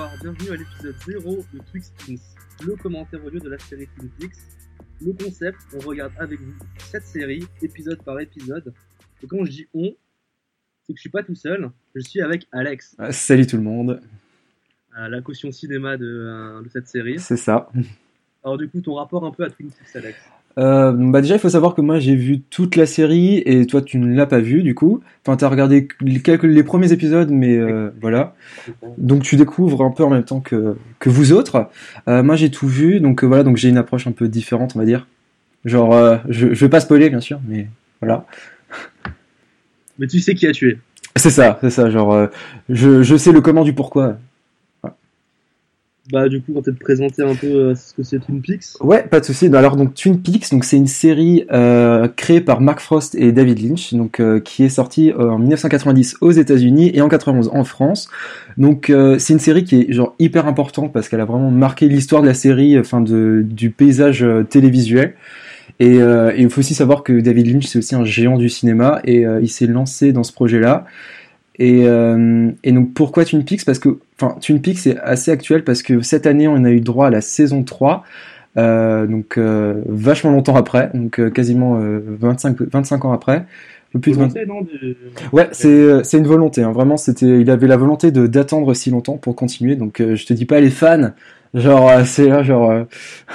Bonsoir, bienvenue à l'épisode 0 de Twix le commentaire audio de la série Twin Peaks. Le concept, on regarde avec vous cette série, épisode par épisode. Et quand je dis on, c'est que je suis pas tout seul, je suis avec Alex, Ah, Salut tout le monde, la caution cinéma de, euh, de cette série. c'est ça. Alors du coup, ton rapport un peu à Twin Peaks, Alex? Euh, bah déjà, il faut savoir que moi j'ai vu toute la série et toi tu ne l'as pas vue du coup. Enfin, t'as regardé quelques les premiers épisodes, mais euh, voilà. Donc tu découvres un peu en même temps que que vous autres. Euh, moi j'ai tout vu, donc euh, voilà, donc j'ai une approche un peu différente, on va dire. Genre, euh, je je vais pas spoiler bien sûr, mais voilà. Mais tu sais qui a tué. C'est ça, c'est ça. Genre, euh, je je sais le comment du pourquoi. Bah du coup, on va peut-être présenter un peu euh, ce que c'est Twin Peaks. Ouais, pas de souci. Alors donc Twin Peaks, donc c'est une série euh, créée par Mark Frost et David Lynch, donc euh, qui est sortie euh, en 1990 aux États-Unis et en 91 en France. Donc euh, c'est une série qui est genre hyper importante parce qu'elle a vraiment marqué l'histoire de la série, enfin de du paysage télévisuel. Et, il faut aussi savoir que David Lynch c'est aussi un géant du cinéma et il s'est lancé dans ce projet-là. Et, euh, et donc pourquoi Twin Peaks? Parce que, enfin, Twin Peaks c'est assez actuel parce que cette année on a eu droit à la saison 3, euh, donc euh, vachement longtemps après, donc quasiment euh, 25, 25 ans après. Plus de 20 Volonté, non, Ouais, c'est c'est une volonté. Hein. Vraiment, c'était, il avait la volonté de d'attendre si longtemps pour continuer. Donc, je te dis pas les fans, genre c'est là, genre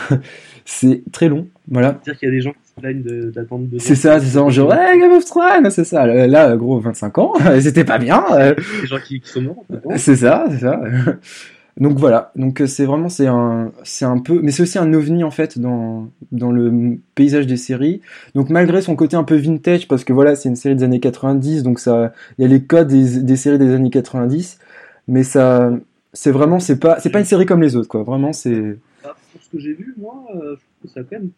c'est très long. Voilà. dire qu'il y a des gens de- C'est ça, c'est ça. Genre ouais, Game of Thrones, c'est ça. Là, Là, gros, 25 ans, c'était pas bien. euh, Des gens qui, qui sont morts. non C'est ça, c'est ça. Donc voilà, donc euh, c'est vraiment c'est un c'est un peu mais c'est aussi un ovni en fait dans dans le paysage des séries. Donc malgré son côté un peu vintage parce que voilà, c'est une série des années 90 donc ça il y a les codes des, des séries des années 90 mais ça c'est vraiment c'est pas c'est pas une série comme les autres quoi. Vraiment c'est Ah, pour ce que j'ai vu, moi, euh, je trouve que ça a quand même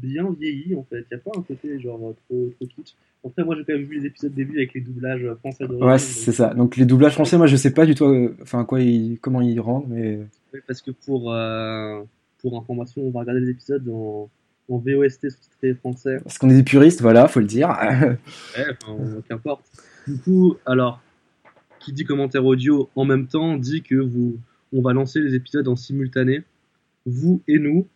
bien vieilli en fait. Il n'y a pas un côté genre trop, trop kitsch. Après, moi j'ai quand même vu les épisodes début avec les doublages euh, français de ouais, c'est ça. Donc les doublages français moi je sais pas du tout euh, enfin quoi ils, comment ils rendent mais Parce que pour, euh, pour information, on va regarder les épisodes en, en VOST sous-titré français. parce qu'on est des puristes, voilà, faut le dire. Ouais, enfin, qu'importe. Du coup, alors, qui dit commentaire audio en même temps dit que vous, on va lancer les épisodes en simultané, vous et nous.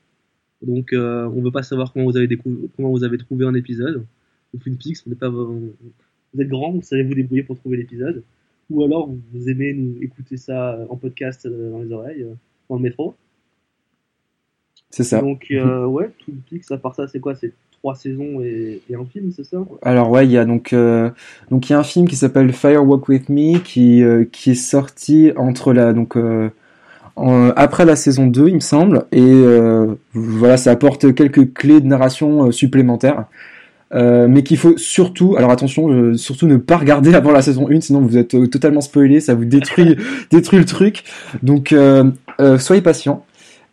Donc, euh, on veut pas savoir comment vous avez comment vous avez trouvé un épisode. Ou Twin Peaks, vous, n'êtes pas, vous êtes grand, vous savez vous débrouiller pour trouver l'épisode. Ou alors, vous aimez nous écouter ça en podcast euh, dans les oreilles, euh, dans le métro. C'est ça. Donc, euh, ouais, Twin Peaks, à part ça, c'est quoi? C'est trois saisons et, et un film, c'est ça? Alors ouais, il y a donc euh, donc il y a un film qui s'appelle Fire Walk with Me qui euh, qui est sorti entre la donc euh, après la saison 2, il me semble et euh, voilà, ça apporte quelques clés de narration euh, supplémentaires. Euh, mais qu'il faut surtout, alors attention, euh, surtout ne pas regarder avant la saison 1, sinon vous êtes euh, totalement spoilé, ça vous détruit, détruit le truc. Donc euh, euh, soyez patient.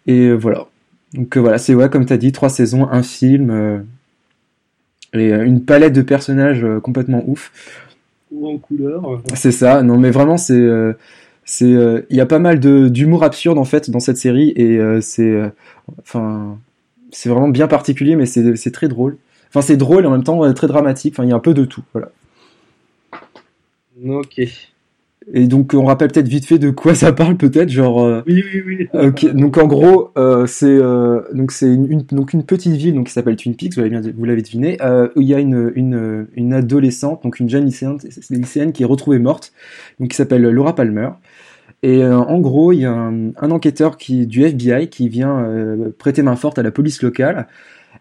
Et euh, voilà. Donc euh, voilà, c'est ouais, comme t'as dit, trois saisons, un film, euh, et euh, une palette de personnages euh, complètement ouf. Ou en couleur C'est ça. Non, mais vraiment, c'est, c'est, euh, il y a pas mal d'humour absurde en fait dans cette série et euh, c'est, euh, enfin, c'est vraiment bien particulier, mais c'est c'est très drôle. Enfin, c'est drôle et en même temps très dramatique. Enfin, il y a un peu de tout. Voilà. Ok. Et donc, on rappelle peut-être vite fait de quoi ça parle, peut-être, genre. Oui, oui, oui. Ok, donc en gros, c'est donc c'est une, une- donc une petite ville donc qui s'appelle Twin Peaks, vous l'avez bien vous l'avez deviné, où il y a une, une une adolescente, donc une jeune lycéenne, lycéenne qui est retrouvée morte, donc qui s'appelle Laura Palmer. Et euh, en gros, il y a un, enquêteur qui du FBI qui vient euh, prêter main forte à la police locale.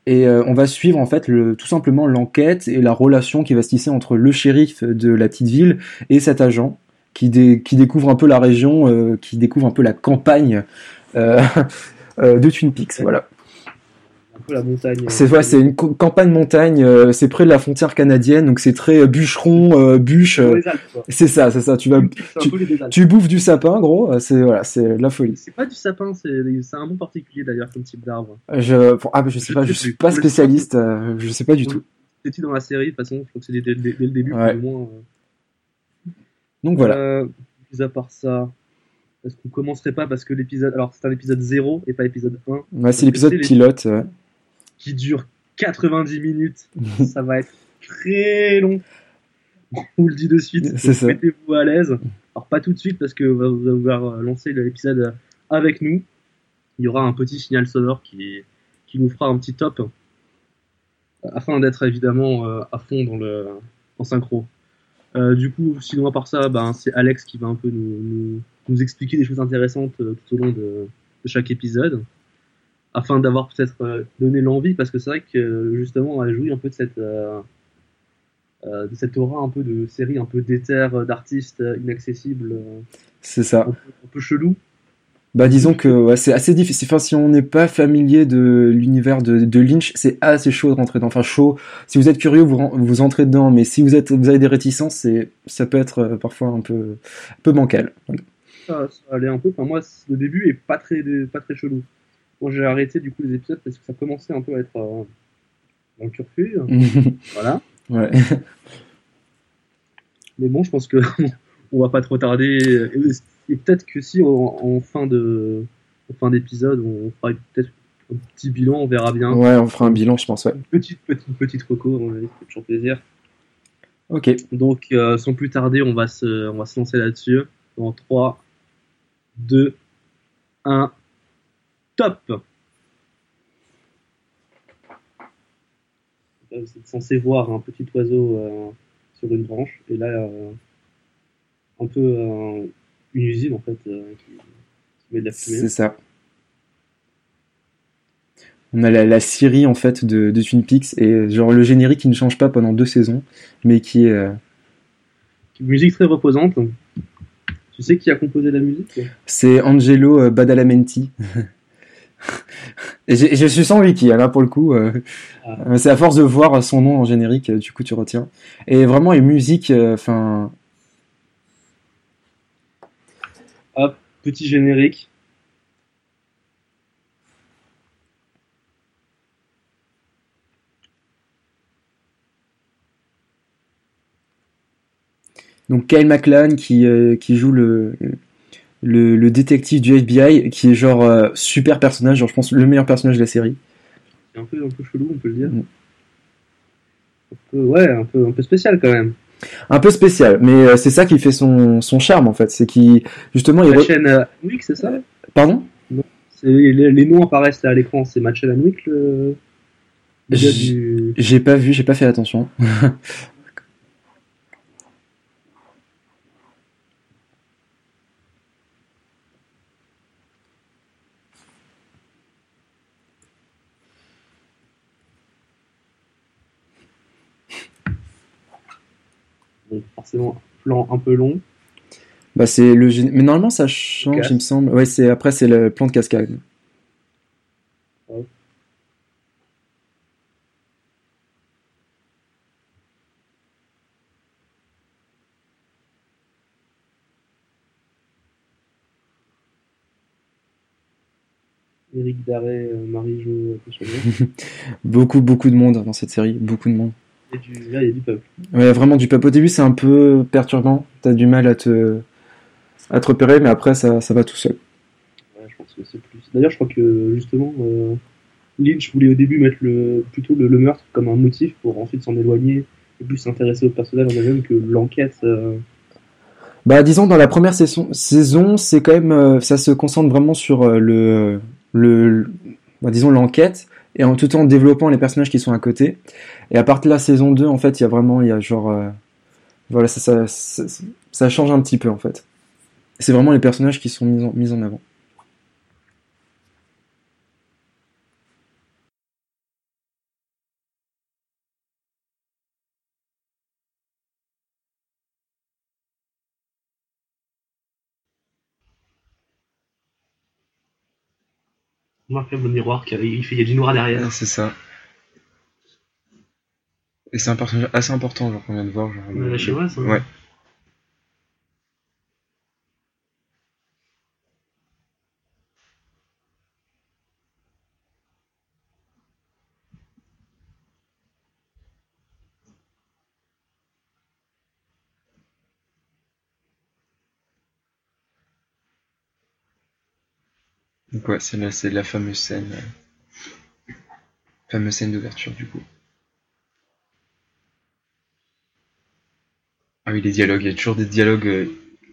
Et euh, on va suivre en fait tout simplement l'enquête et la relation qui va se tisser entre le shérif de la petite ville et cet agent qui, qui découvre un peu la région, qui découvre un peu la campagne de Twin Peaks. Voilà. Un peu la montagne. C'est ouais, c'est une campagne montagne, euh, c'est près de la frontière canadienne, donc c'est très euh, bûcheron, euh, bûche. Euh, c'est ça, c'est ça. Tu vas, tu- tu bouffes du sapin, gros. euh, C'est voilà, c'est la folie. C'est pas du sapin, c'est un bon particulier d'ailleurs comme type d'arbre. Je, ah, mais je sais Je pas, je suis pas spécialiste, euh, je sais pas du tout. C'était dans la série, de toute façon, je crois que c'est dès, dès- dès le début, Ouais. plus ou moins. euh. Donc voilà. Euh, mis à part ça, est-ce qu'on commencerait pas parce que l'épisode. Alors, c'est un épisode 0 et pas épisode 1 Ouais, c'est l'épisode pilote. ouais. Qui dure 90 minutes. ça va être très long. On vous le dit de suite. Mettez-vous à l'aise. Alors pas tout de suite parce que vous allez devoir lancer l'épisode avec nous. Il y aura un petit signal sonore qui, qui nous fera un petit top afin d'être évidemment à fond dans le en synchro. du coup, sinon à part ça, ben, c'est Alex qui va un peu nous, nous, nous expliquer des choses intéressantes tout au long de, de chaque épisode afin d'avoir peut-être euh, donné l'envie, parce que c'est vrai que justement, elle jouit un peu de cette, euh, euh, de cette aura un peu de série, un peu d'éther, d'artistes inaccessibles. c'est ça. Un peu, chelou. Bah disons que ouais, c'est assez difficile. Enfin, si on n'est pas familier de l'univers de, de, Lynch, c'est assez chaud de rentrer dedans. Enfin chaud. Si vous êtes curieux, vous vous entrez dedans. Mais si vous êtes, vous avez des réticences, ça peut être parfois un peu, un peu bancal. Ça, ça allait un peu. Enfin moi, le début est pas très, pas très chelou. Bon, j'ai arrêté du coup les épisodes parce que ça commençait un peu à être euh, dans le turfu. voilà. Ouais. Mais bon, je pense que on va pas trop tarder. Et, peut-être que si en, fin de en fin d'épisode, on fera peut-être un petit bilan, on verra bien. Ouais, on fera un bilan, je pense. Ouais. Une petite petite petite reco, on c'est toujours plaisir. Ok. Donc, euh, sans plus tarder, on va se on va se lancer là-dessus. En 3, 2, 1 top. Vous êtes censé voir un petit oiseau euh, sur une branche, et là, euh, un peu euh, une usine en fait qui, met de la fumée. C'est ça. On a la, la Syrie en fait de, de, Twin Peaks et genre le générique qui ne change pas pendant deux saisons, mais qui est une musique très reposante. Tu sais qui a composé la musique? C'est Angelo Badalamenti. Et, je suis sans wiki, là pour le coup. Euh, ah. C'est à force de voir son nom en générique, du coup tu retiens. Et vraiment, les musiques, euh, enfin. Hop, petit générique. Donc Kyle MacLachlan qui, euh, qui joue le, le, détective du FBI qui est genre euh, super personnage, genre je pense le meilleur personnage de la série. C'est un peu, un peu chelou, on peut le dire. Mm. Un peu, ouais, un peu, un peu spécial quand même. Un peu spécial, mais euh, c'est ça qui fait son, son charme en fait. C'est qui justement il. La chaîne euh, c'est ça? Pardon? Non. Les, les, noms apparaissent à l'écran, c'est Match Wick le. J'ai pas vu, j'ai pas fait attention. forcément plan un peu long. Bah c'est le mais normalement ça change, il me semble. Ouais, c'est après c'est le plan de cascade. Eric euh, Marie-Jo, beaucoup, beaucoup de monde dans cette série, beaucoup de monde. Il y a du, peuple. Ouais, vraiment du peuple. Au début, c'est un peu perturbant. T'as du mal à te, à te repérer, mais après, ça, ça va tout seul. Ouais, je pense que c'est plus. D'ailleurs, je crois que justement, euh, Lynch voulait au début mettre le, plutôt le, meurtre comme un motif pour ensuite s'en éloigner et plus s'intéresser au personnage en même que l'enquête. Euh. Bah, disons, dans la première saison, saison c'est quand même. Euh, ça se concentre vraiment sur le. le bah, disons, l'enquête et en tout en développant les personnages qui sont à côté. Et à partir de la saison 2, en fait, il y a vraiment, il y a genre, euh, voilà, ça, ça, ça, change un petit peu en fait. C'est vraiment les personnages qui sont mis en, mis en avant. Fait le miroir, il, fait, il y a du noir derrière. c'est ça. Et c'est un personnage assez important, genre qu'on vient de voir. Genre, la chinoise Ouais. Donc ouais, c'est la, la fameuse scène, euh, fameuse scène d'ouverture du coup. Ah oui, les dialogues, il y a toujours des dialogues euh,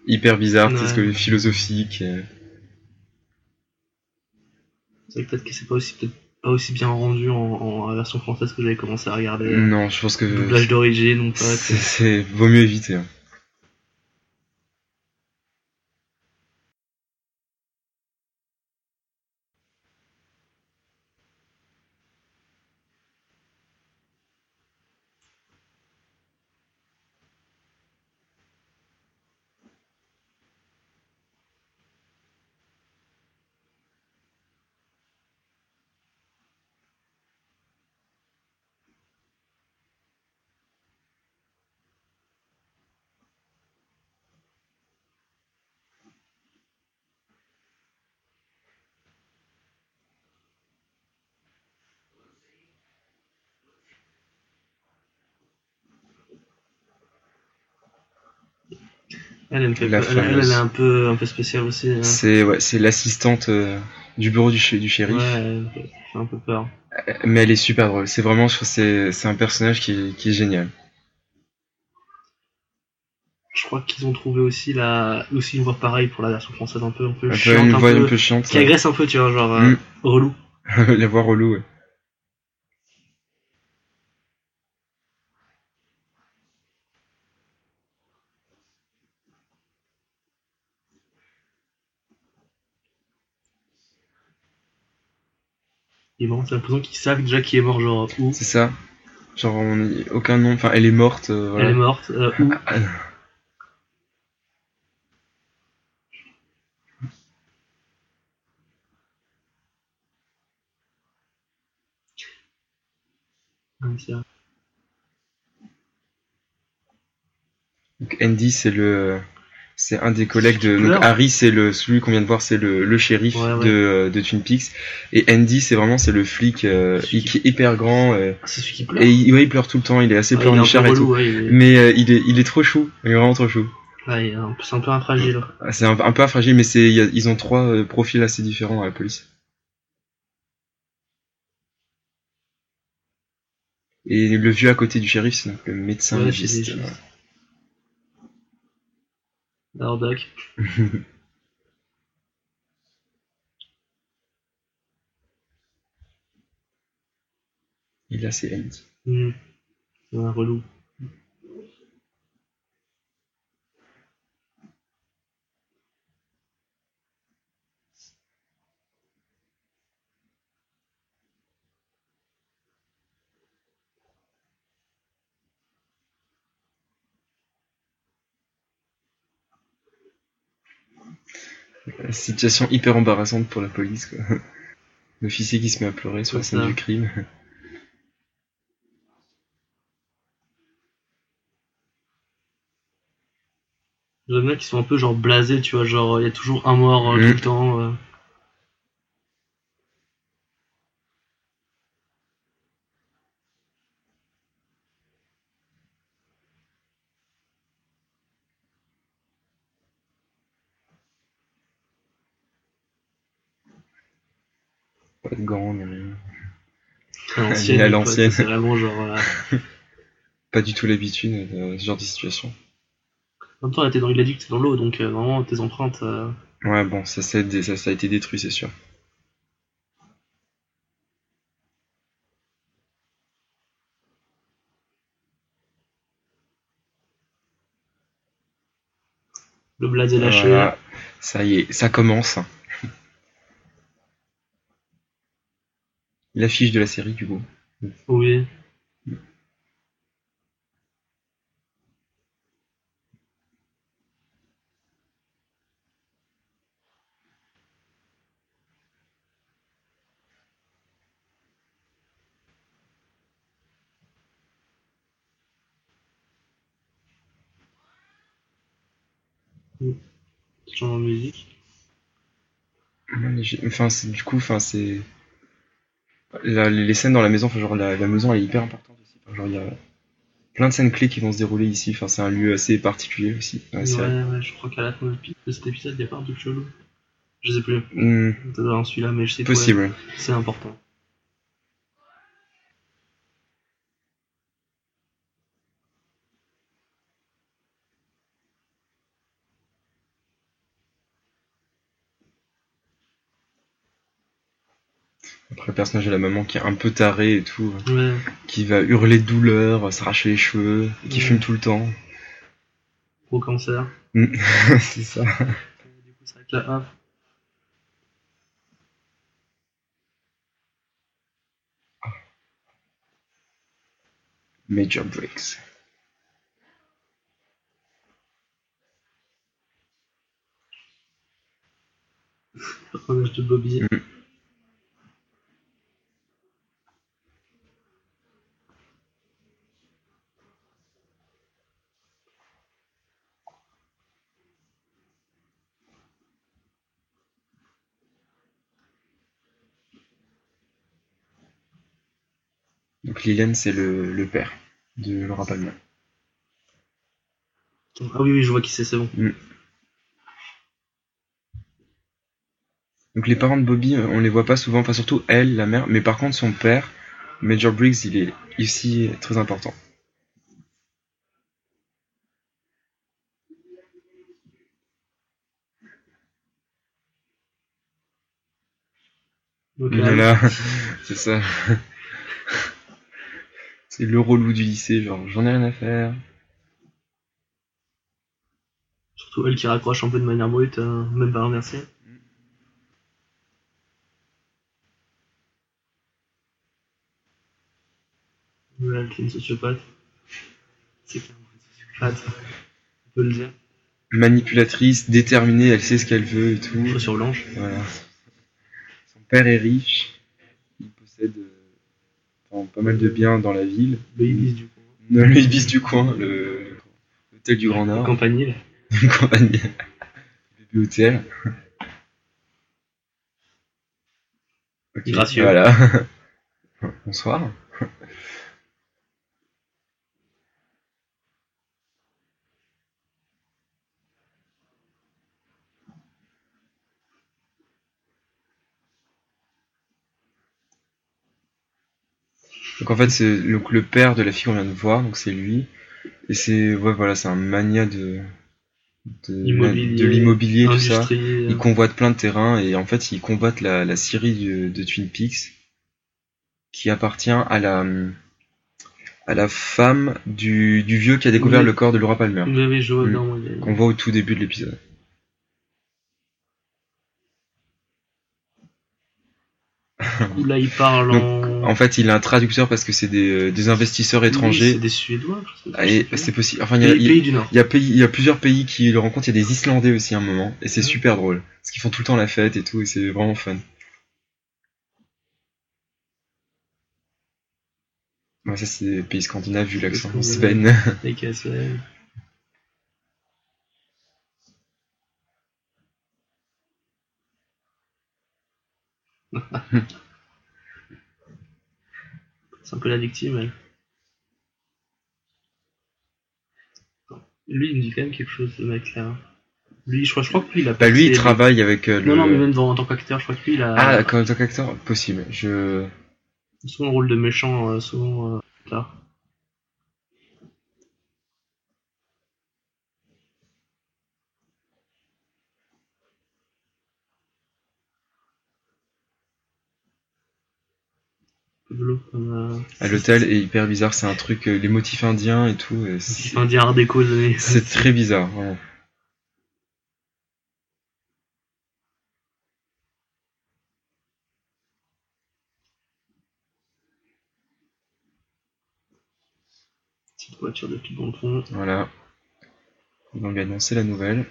hyper bizarre, tu sais, Ouais. ce que philosophique. euh. C'est vrai que peut-être que c'est pas aussi, peut-être pas aussi bien rendu en, en version française que j'avais commencé à regarder. Non, je pense que Doublage d'origine, c'est, c'est- c'est- vaut mieux éviter. hein. Elle, elle me fait La elle, elle, fameuse. elle est un peu, un peu spéciale aussi. hein. C'est ouais, l'assistante euh, du bureau du, du shérif, Ouais, fait un peu peur. mais elle est super drôle. C'est vraiment, je trouve, que c'est un personnage qui est, qui est génial. Je crois qu'ils ont trouvé aussi la, aussi une voix pareille pour la version française un peu, un peu Un peu chiante, un voix peu, un peu chiante. qui agresse un peu, tu vois, genre euh, Mm. relou. la voix relou. ouais. Bon, c'est l'impression qu'ils savent déjà qui est mort, genre où. C'est ça. Genre, on y- aucun nom. Enfin, elle est morte. euh, voilà. Elle est morte, euh, où. Ah, c'est vrai. Donc Andy, c'est le, c'est un des collègues de. Donc. Harry, c'est le celui qu'on vient de voir, c'est le, le shérif Ouais, ouais. de, de Twin Peaks. Et Andy, c'est vraiment c'est le flic euh, qui est hyper grand euh, Ah, c'est celui qui pleure. et il, ouais, il pleure tout le temps. Il est assez peu pleurnichard et relou, tout. est- Mais euh, il est, il est trop chou. Il est vraiment trop chou. ouais, il est un peu- c'est un peu infragile. Ah, C'est un, un peu fragile, mais c'est, ils ont trois euh, profils assez différents à la police. Et le vieux à côté du shérif, c'est donc le médecin légiste. Doc. Et là, c'est Andy. Hmm. C'est un relou. Situation hyper embarrassante pour la police, quoi. L'officier qui se met à pleurer sur la scène ça. du crime. J'aime bien qu'ils sont un peu genre blasés, tu vois, genre il y a toujours un mort euh, Mm. tout le temps. euh. Rien. À l'ancienne. C'est vraiment genre. euh, Pas du tout l'habitude de ce genre de situation. En même temps, t'es dans, t'es dans l'eau, donc euh, vraiment tes empreintes. euh, Ouais, bon, ça, ça, a été- ça, ça a été détruit, c'est sûr. Le blaze est lâché. Voilà. Ça y est, ça commence. L'affiche de la série, du coup. Oui. Changement de musique. Enfin, c'est du coup, enfin, c'est. La- les scènes dans la maison, enfin, genre, la, la maison elle est hyper importante aussi. Enfin, genre, il y a plein de scènes clés qui vont se dérouler ici. Enfin, c'est un lieu assez particulier aussi. Ouais, ouais, je crois qu'à la fin de de cet épisode, il y a pas truc chelou. Je sais plus. Peut-être dans celui-là, mais je sais que ouais, possible. c'est important. Après, le personnage de la maman qui est un peu taré et tout, Ouais. qui va hurler de douleur, s'arracher les cheveux, et qui Ouais. fume tout le temps. Gros cancer. c'est ça. Du coup, vrai que là, hop. Major Briggs. personnage de Bobby. Mm. Donc Lilian, c'est le, le père de Laura Palmer. Ah oui, oui, je vois qui c'est, c'est bon. Donc les parents de Bobby, euh, on les voit pas souvent, enfin surtout elle, la mère, mais par contre son père, Major Briggs, il est ici très important. Voilà, c'est ça. C'est le relou du lycée, genre j'en ai rien à faire. surtout elle qui raccroche un peu de manière brute, euh, même pas remercier. Voilà, elle est une sociopathe. C'est clairement une sociopathe. On peut le dire. Manipulatrice, déterminée, elle sait ce qu'elle veut et tout. Chaussure blanche. Voilà. Son père est riche, il possède pas mal de biens dans la ville. Le ibis du coup. Le ibis du coin, le l'hôtel du Grand Le Nord, campanile. une compagnie, bébé hôtel. Ok, Gracieux. Voilà. Bonsoir. Donc en fait c'est le, le père de la fille qu'on vient de voir, donc c'est lui. Et c'est ouais voilà c'est un mania de de, Immobilier, de l'immobilier tout ça. Euh, Il convoite plein de terrains et en fait il combatte la, la Syrie de, de Twin Peaks qui appartient à la à la femme du, du vieux qui a découvert Oui. le corps de Laura Palmer Oui, oui, je vois Mm. qu'on voit au tout début de l'épisode. Là, il parle Donc, en. En fait il a un traducteur parce que c'est des, euh, des investisseurs Oui, étrangers C'est des Suédois. Ah, c'est possible. Enfin il y a, Pays, il- pays du Nord. il y a pays- il y a plusieurs pays qui le rencontrent. Il y a des Islandais aussi à un moment et c'est Ouais. super drôle parce qu'ils font tout le temps la fête et tout et c'est vraiment fun. Ouais, ça c'est pays scandinaves vu l'accent. Scandinave. Sven. C'est un peu la victime, elle. Lui, il me dit quand même quelque chose, ce mec-là. Lui, je crois, je crois que lui, il a Bah lui il travaille avec euh, le. Non, non, mais même dans- en tant qu'acteur, je crois que lui, il a Ah en tant qu'acteur possible. Je. souvent le rôle de méchant, euh, souvent euh, plus tard. Un peu de l'eau, comme euh, À l'hôtel est hyper bizarre. C'est un truc euh, les motifs indiens et tout. et c'est C'est un indien art déco c'est très bizarre. Vraiment. Petite voiture de tout le fond. Voilà. Ils ont annoncé la nouvelle.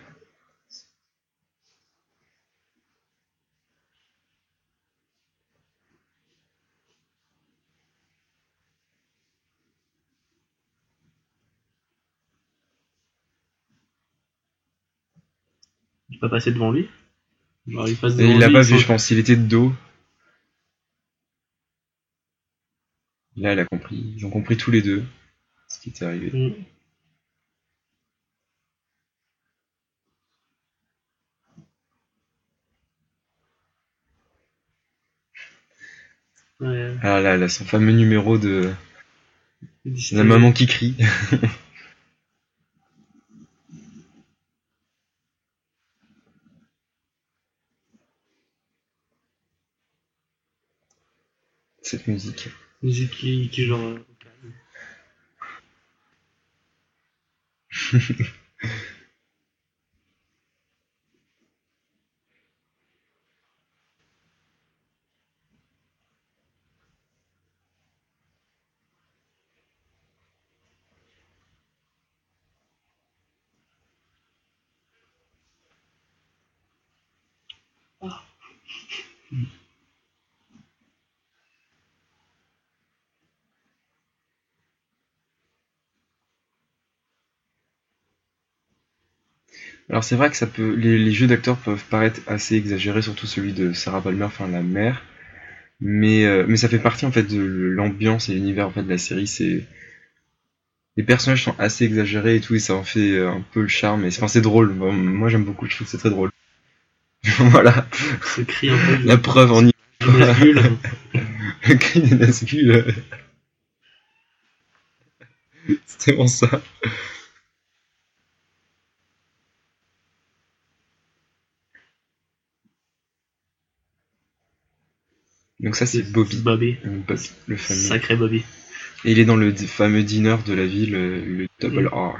Va passer devant lui. Genre, il passe Et devant il l'a lui, pas vu, je pense. Il était de dos. Là, elle a compris. Ils ont compris tous les deux ce qui était arrivé. Mm. Ouais, Ah là, a son fameux numéro de la maman qui crie. cette musique. Musique qui, qui genre. Alors c'est vrai que ça peut, les, les jeux d'acteurs peuvent paraître assez exagérés, surtout celui de Sarah Palmer, enfin la mère, mais euh, mais ça fait partie en fait de l'ambiance et l'univers en fait de la série. C'est les personnages sont assez exagérés et tout, et ça en fait euh, un peu le charme. Et c'est- enfin c'est drôle. Moi j'aime beaucoup, je trouve que c'est très drôle. voilà, Ce cri un peu. la preuve en Nazgûl. Le cri des Nazgûl. C'était bon ça. Donc ça c'est Bobby, Bobby. euh, Bobby, le fameux. Sacré Bobby. Et il est dans le fameux diner de la ville, euh, le Double R.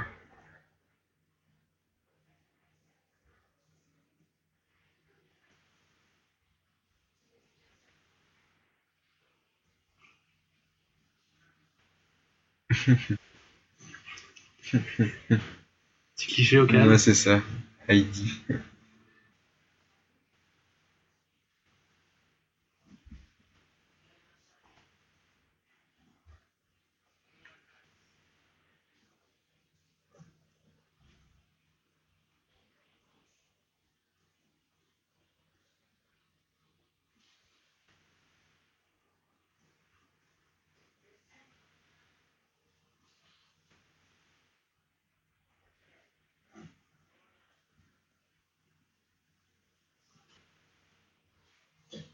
Petit cliché au calme? Ouais, c'est ça. Heidi.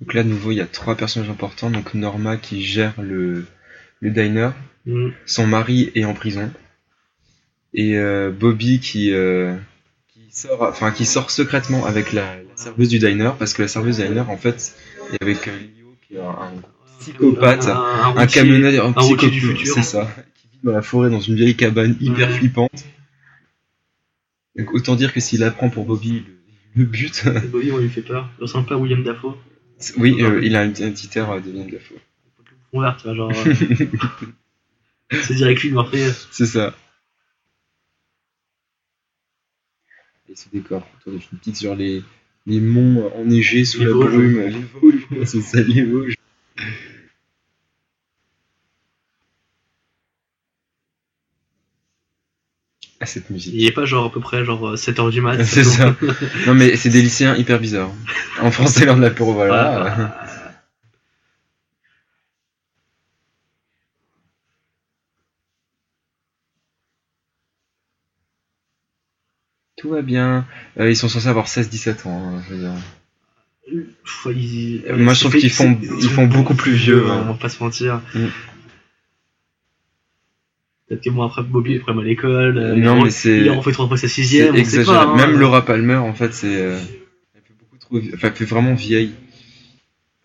Donc là, de nouveau, il y a trois personnages importants. Donc Norma qui gère le, le diner. Mm. Son mari est en prison. Et euh, Bobby qui, euh, qui, sort, enfin, qui sort secrètement avec la, la serveuse du diner. Parce que la serveuse du diner, en fait, est avec euh, Leo qui est un, psychopathe. Un, un, camionneur, un, du psychopathe, futur. c'est ça, qui vit dans la forêt dans une vieille cabane hyper Ouais. flippante. Donc autant dire que s'il apprend pour Bobby le, but, Bobby, on lui fait peur. Il ressemble pas à William Dafoe. Oui, euh, il a un identitaire euh, de Willem Dafoe. On vert, tu vois, genre. euh, c'est direct lui, Morpheus. c'est ça. Et ce décor, autour de une petite sur les, les monts enneigés sous Les la Vosges. brume, les Vosges, c'est ça, les Vosges. Ah, cette musique. Il est pas genre à peu près genre 7h du mat. C'est ça. Non mais c'est des lycéens hyper bizarres. En français, l'heure de l'apéro, voilà. Voilà. Tout va bien. Euh, ils sont censés avoir 16-17 ans, hein, je veux dire. Ils- moi, je trouve c'est- qu'ils font- c'est- ils font beaucoup plus vieux, hein. On va pas se mentir. Mm. Peut-être que bon, après Bobby est problème à l'école. euh, non mais c'est Il a refait trois fois sa sixième. on sait pas, hein. Même Laura Palmer, en fait, c'est... euh, elle fait beaucoup trop... Enfin, elle fait vraiment vieille.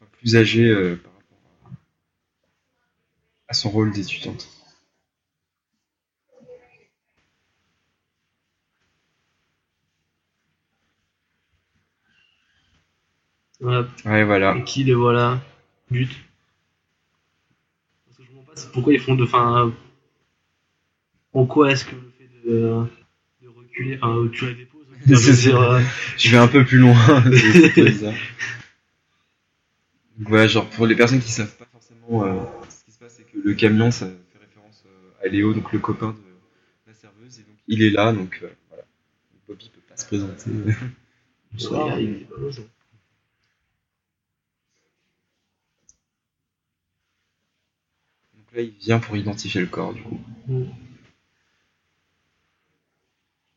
Enfin, plus âgée euh, par rapport à, à son rôle d'étudiante. Voilà. Ouais, voilà. Et qui les voilà? But. Parce que je comprends pas pourquoi ils font de. Enfin. En quoi est-ce que le fait de, de reculer, enfin, tu as des pauses, C'est dire, euh, Je vais un peu plus loin. voilà, genre pour les personnes qui savent pas forcément euh, ce qui se passe, c'est que le camion, ça fait référence euh, à Léo, donc le copain de la serveuse, et donc il est là, donc euh, voilà. Bobby peut pas se présenter. ouais, il est pas là, il vient pour identifier le corps, du coup.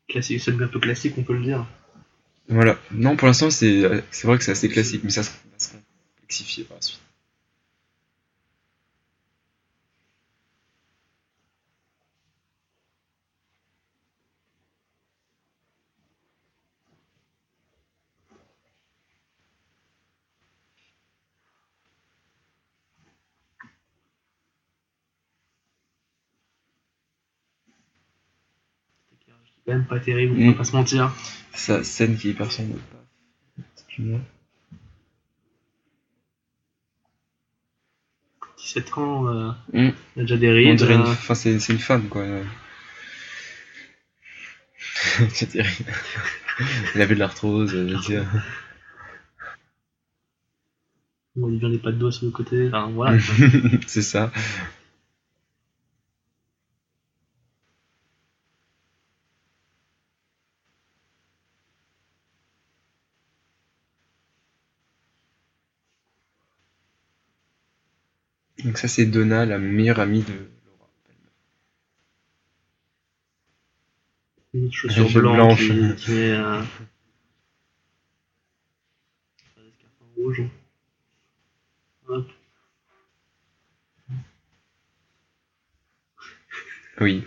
Classique, c'est peu classique, on peut le dire. Voilà. Non, pour l'instant, c'est vrai que c'est assez classique, mais ça se complexifier par la suite. Pas terrible, on Mm. va pas se mentir. Sa scène qui est hyper sombre. Excuse-moi. 17 ans, euh, Mm. il a déjà des rides. une, euh, enfin, c'est, une femme, quoi. c'est terrible. Il avait de l'arthrose, je veux dire. bon, il vient des pas de doigts sur le côté. Enfin, voilà. c'est ça. Donc ça c'est Donna, la meilleure amie de Laura. Une chaussure blanche, blanche. qui, qui met euh. Hop. Oui.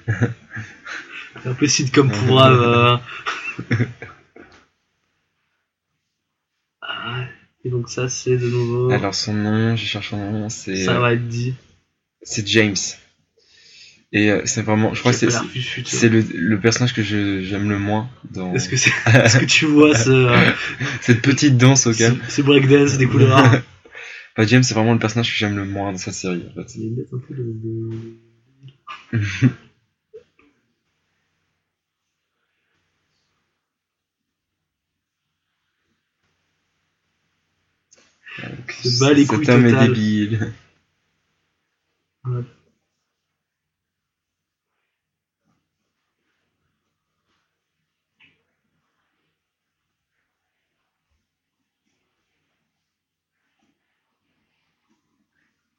C'est un peu sitcom pour euh. Ah, Et donc ça c'est de nouveau. Alors son nom, je cherche son nom, c'est ça va être dit. c'est James. Et euh, c'est vraiment, je crois que c'est c'est le, le personnage que j'aime le moins dans Est-ce que c'est est-ce que tu vois ce, euh, cette petite danse au calme. ce, ce breakdance des couleurs Bah, James c'est vraiment le personnage que j'aime le moins dans sa série. En fait. Il tête un peu de, Se bat les couilles Cet homme est total. débile. Ouais.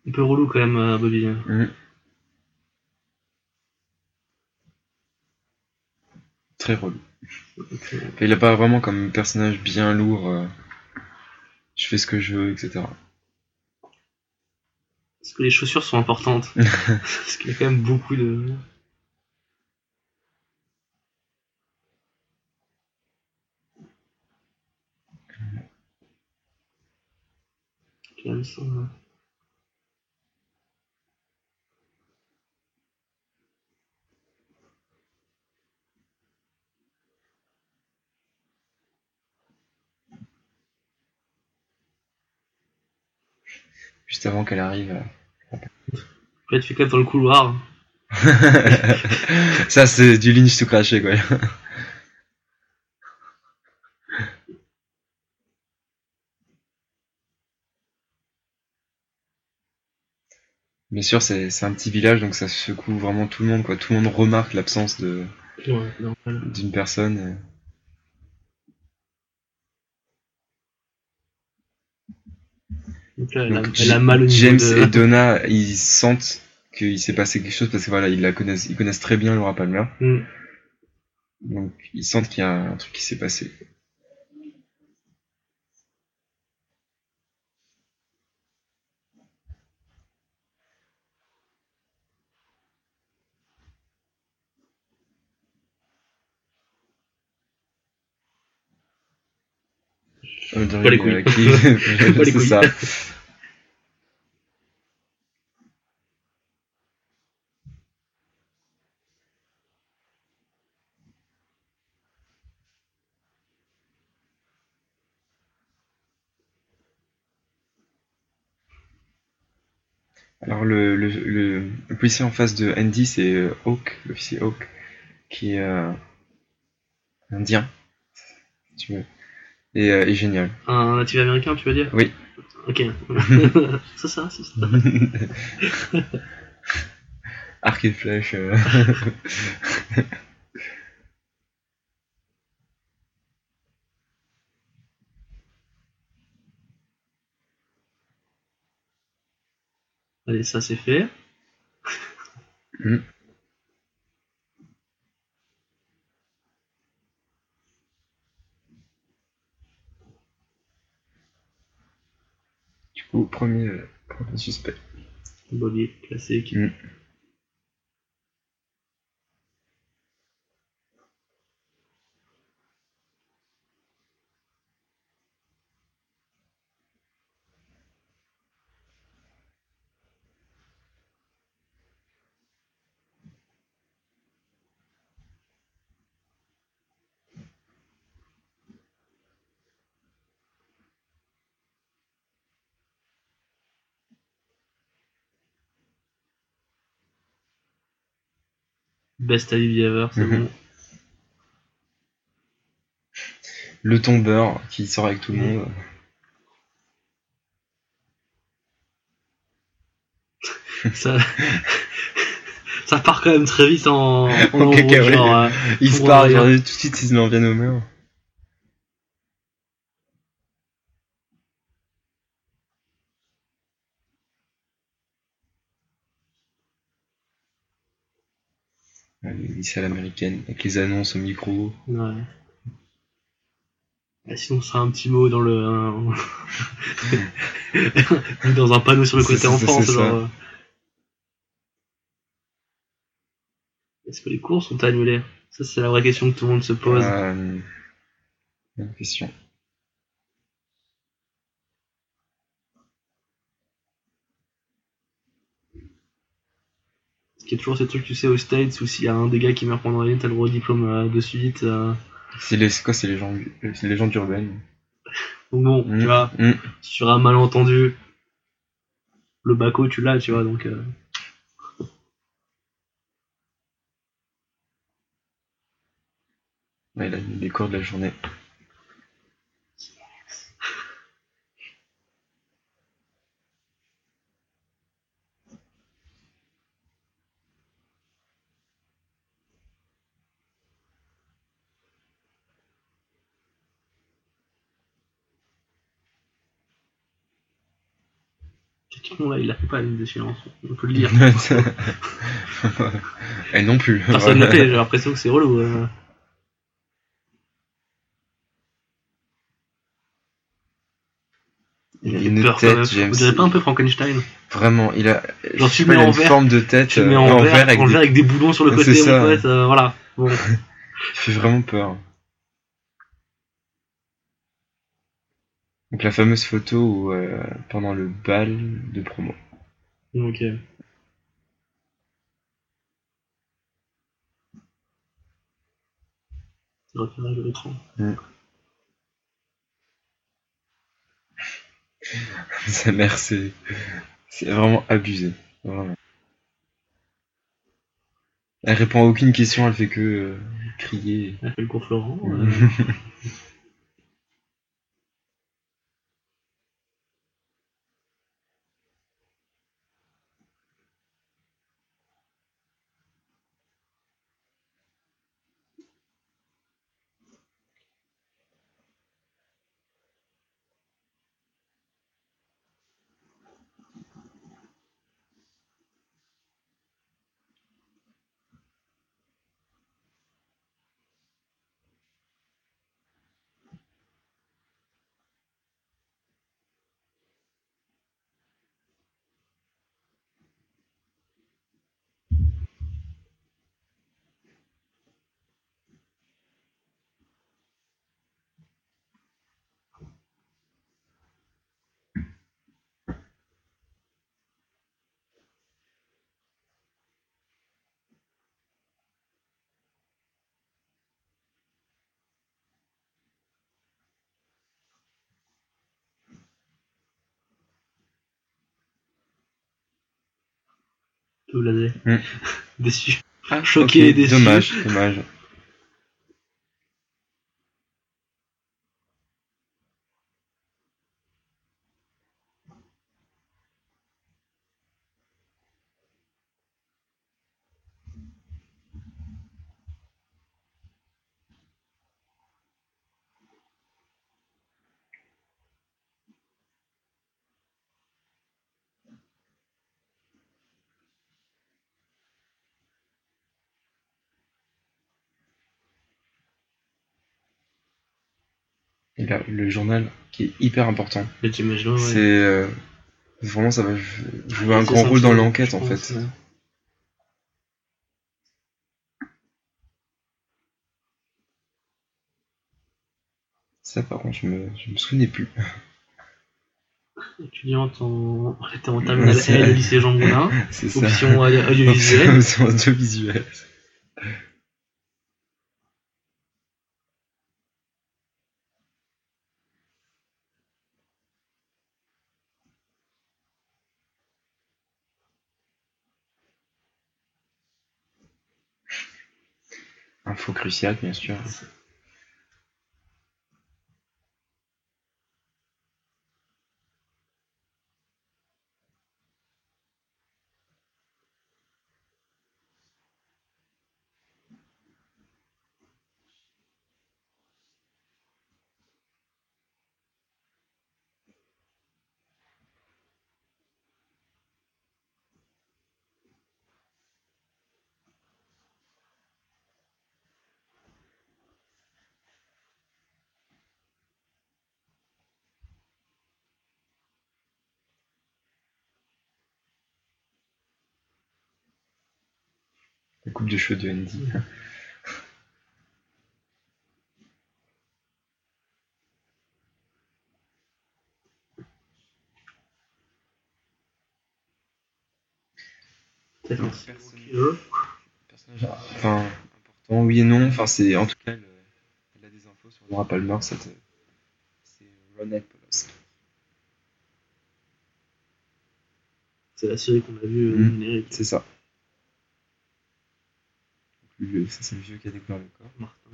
Un peu relou quand même, euh, Bobby. Mhm. Très relou. Euh, il a pas vraiment comme personnage bien lourd. Je fais ce que je veux, etc. Est-ce que les chaussures sont importantes Parce qu'il y a quand même beaucoup de. Juste avant qu'elle arrive. euh. Après, tu fais même dans le couloir. Ça, c'est du Lynch tout craché, quoi. Bien sûr, c'est un petit village, donc ça secoue vraiment tout le monde, quoi. Tout le monde remarque l'absence de Ouais, normal. d'une personne. euh. Donc là, elle, Donc, a, elle a mal au niveau James de. et Donna, ils sentent qu'il s'est passé quelque chose parce que voilà, ils la connaissent, ils connaissent très bien Laura Palmer. Hmm. Donc, ils sentent qu'il y a un truc qui s'est passé. Euh, Pas les couilles. qui- Pas les c'est couilles. ça. Alors le, le, le, le policier en face de Andy, c'est euh, Hawk, l'officier Hawk, qui est euh, indien, si tu veux, et, euh, et génial. Un natif américain, tu veux dire? Oui. Ok. c'est ça, c'est ça. Arc et flèche. euh. Allez, ça c'est fait. Coup, premier, euh, premier suspect. Bobby, classique. Mm. Best alibi ever, c'est Mhm. bon. Le tombeur qui sort avec tout le monde. Ça, ça part quand même très vite en, en genre, euh, Il se part, genre, tout de suite, ils se met en bien au mur. À l'américaine, avec les annonces au micro. ouais. Et sinon, ce sera un petit mot dans le. un- dans un panneau sur le côté ça, enfant, ça. genre. euh, Est-ce que les cours sont annulés? Ça, c'est la vraie question que tout le monde se pose. Euh, bonne question. Y a toujours ces trucs, tu sais, aux States, où s'il y a un des gars qui meurt pendant l'année, t'as le droit au diplôme euh, de suite. euh. C'est les, quoi, c'est les gens, c'est les légendes urbaines. Donc bon, Mm, tu vois, mm. sur un malentendu, le baco, tu l'as, tu vois, donc. euh, Ouais, là, les cours de la journée. Là, il a fait pas une déchéance, on peut le dire. Et non plus. Personne ne l'a fait, j'ai l'impression que c'est relou. euh. Il a une peur tête, James. Dirait pas un peu Frankenstein Vraiment, il a, Genre, je tu pas, mets a en une vert, forme de tête Tu mets euh, en, vert, avec en des- vert avec des boulons sur le côté, ça. mon pote, euh, voilà. Bon. il fait vraiment peur. Donc la fameuse photo où, euh, pendant le bal de promo. Ok. C'est le repérage de l'écran. Sa mère, c'est, c'est vraiment abusé. Vraiment. Elle répond à aucune question, elle fait que euh, crier. Elle fait le cours Florent. Peu blasé. Mm. Déçu. Ah, Choqué ok, et déçu. Dommage, dommage. Et là, le journal qui est hyper important. Mais t'imagines, ouais. C'est euh, vraiment ça va jou- jouer un grand rôle dans l'enquête en pense, fait. ouais. Ça par contre je me, je me souvenais plus. Étudiante en. Était en terminale L, lycée Jean Moulin. C'est ça. Option audio- audiovisuelle. Option audiovisuelle. Info cruciale, bien sûr. De cheveux de Andy. Peut-être un Personne- Euh, personnage enfin, important, oui et non. Enfin, c'est en tout cas, elle, elle a des infos sur Laura Palmer. cette- C'est Ronette Poloski. C'est la série qu'on a vue euh, Mm. générique. C'est ça. Vieux- ça, c'est le vieux qui a découvert le. Martin.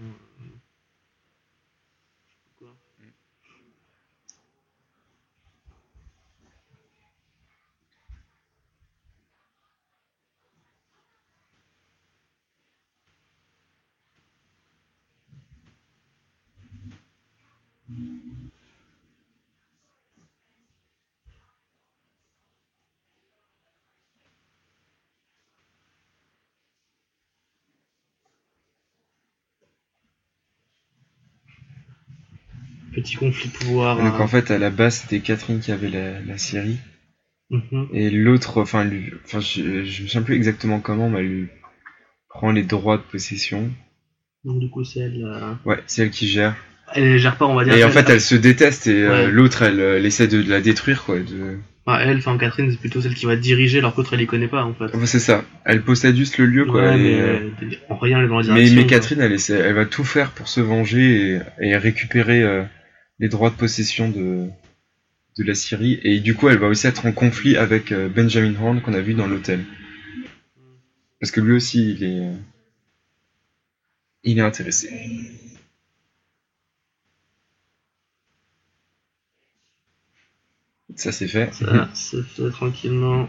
euh, Petit conflit de pouvoir. Donc euh, en fait, à la base, c'était Catherine qui avait la, la série. mhm. Et l'autre, enfin, lui- enfin je, je me souviens plus exactement comment, mais elle lui prend les droits de possession. Donc du coup, c'est elle. euh, Ouais, c'est elle qui gère. Elle les gère pas, on va dire. Et en fait, elle se déteste et euh, l'autre, elle, euh, elle essaie de la détruire, quoi. De... Enfin, elle, enfin Catherine, c'est plutôt celle qui va diriger, alors qu'autre elle les connaît pas en fait. Enfin, c'est ça. Elle possède juste le lieu, quoi. Ouais, mais euh, euh, en rien elle est dans la Mais, direction. mais. Catherine, elle, essaie, elle va tout faire pour se venger et, et récupérer euh, les droits de possession de, de la Syrie. Et du coup, elle va aussi être en conflit avec euh, Benjamin Horn qu'on a vu dans l'hôtel. Parce que lui aussi, il est, euh, il est intéressé. Ça c'est fait. Ça, c'est fait tranquillement.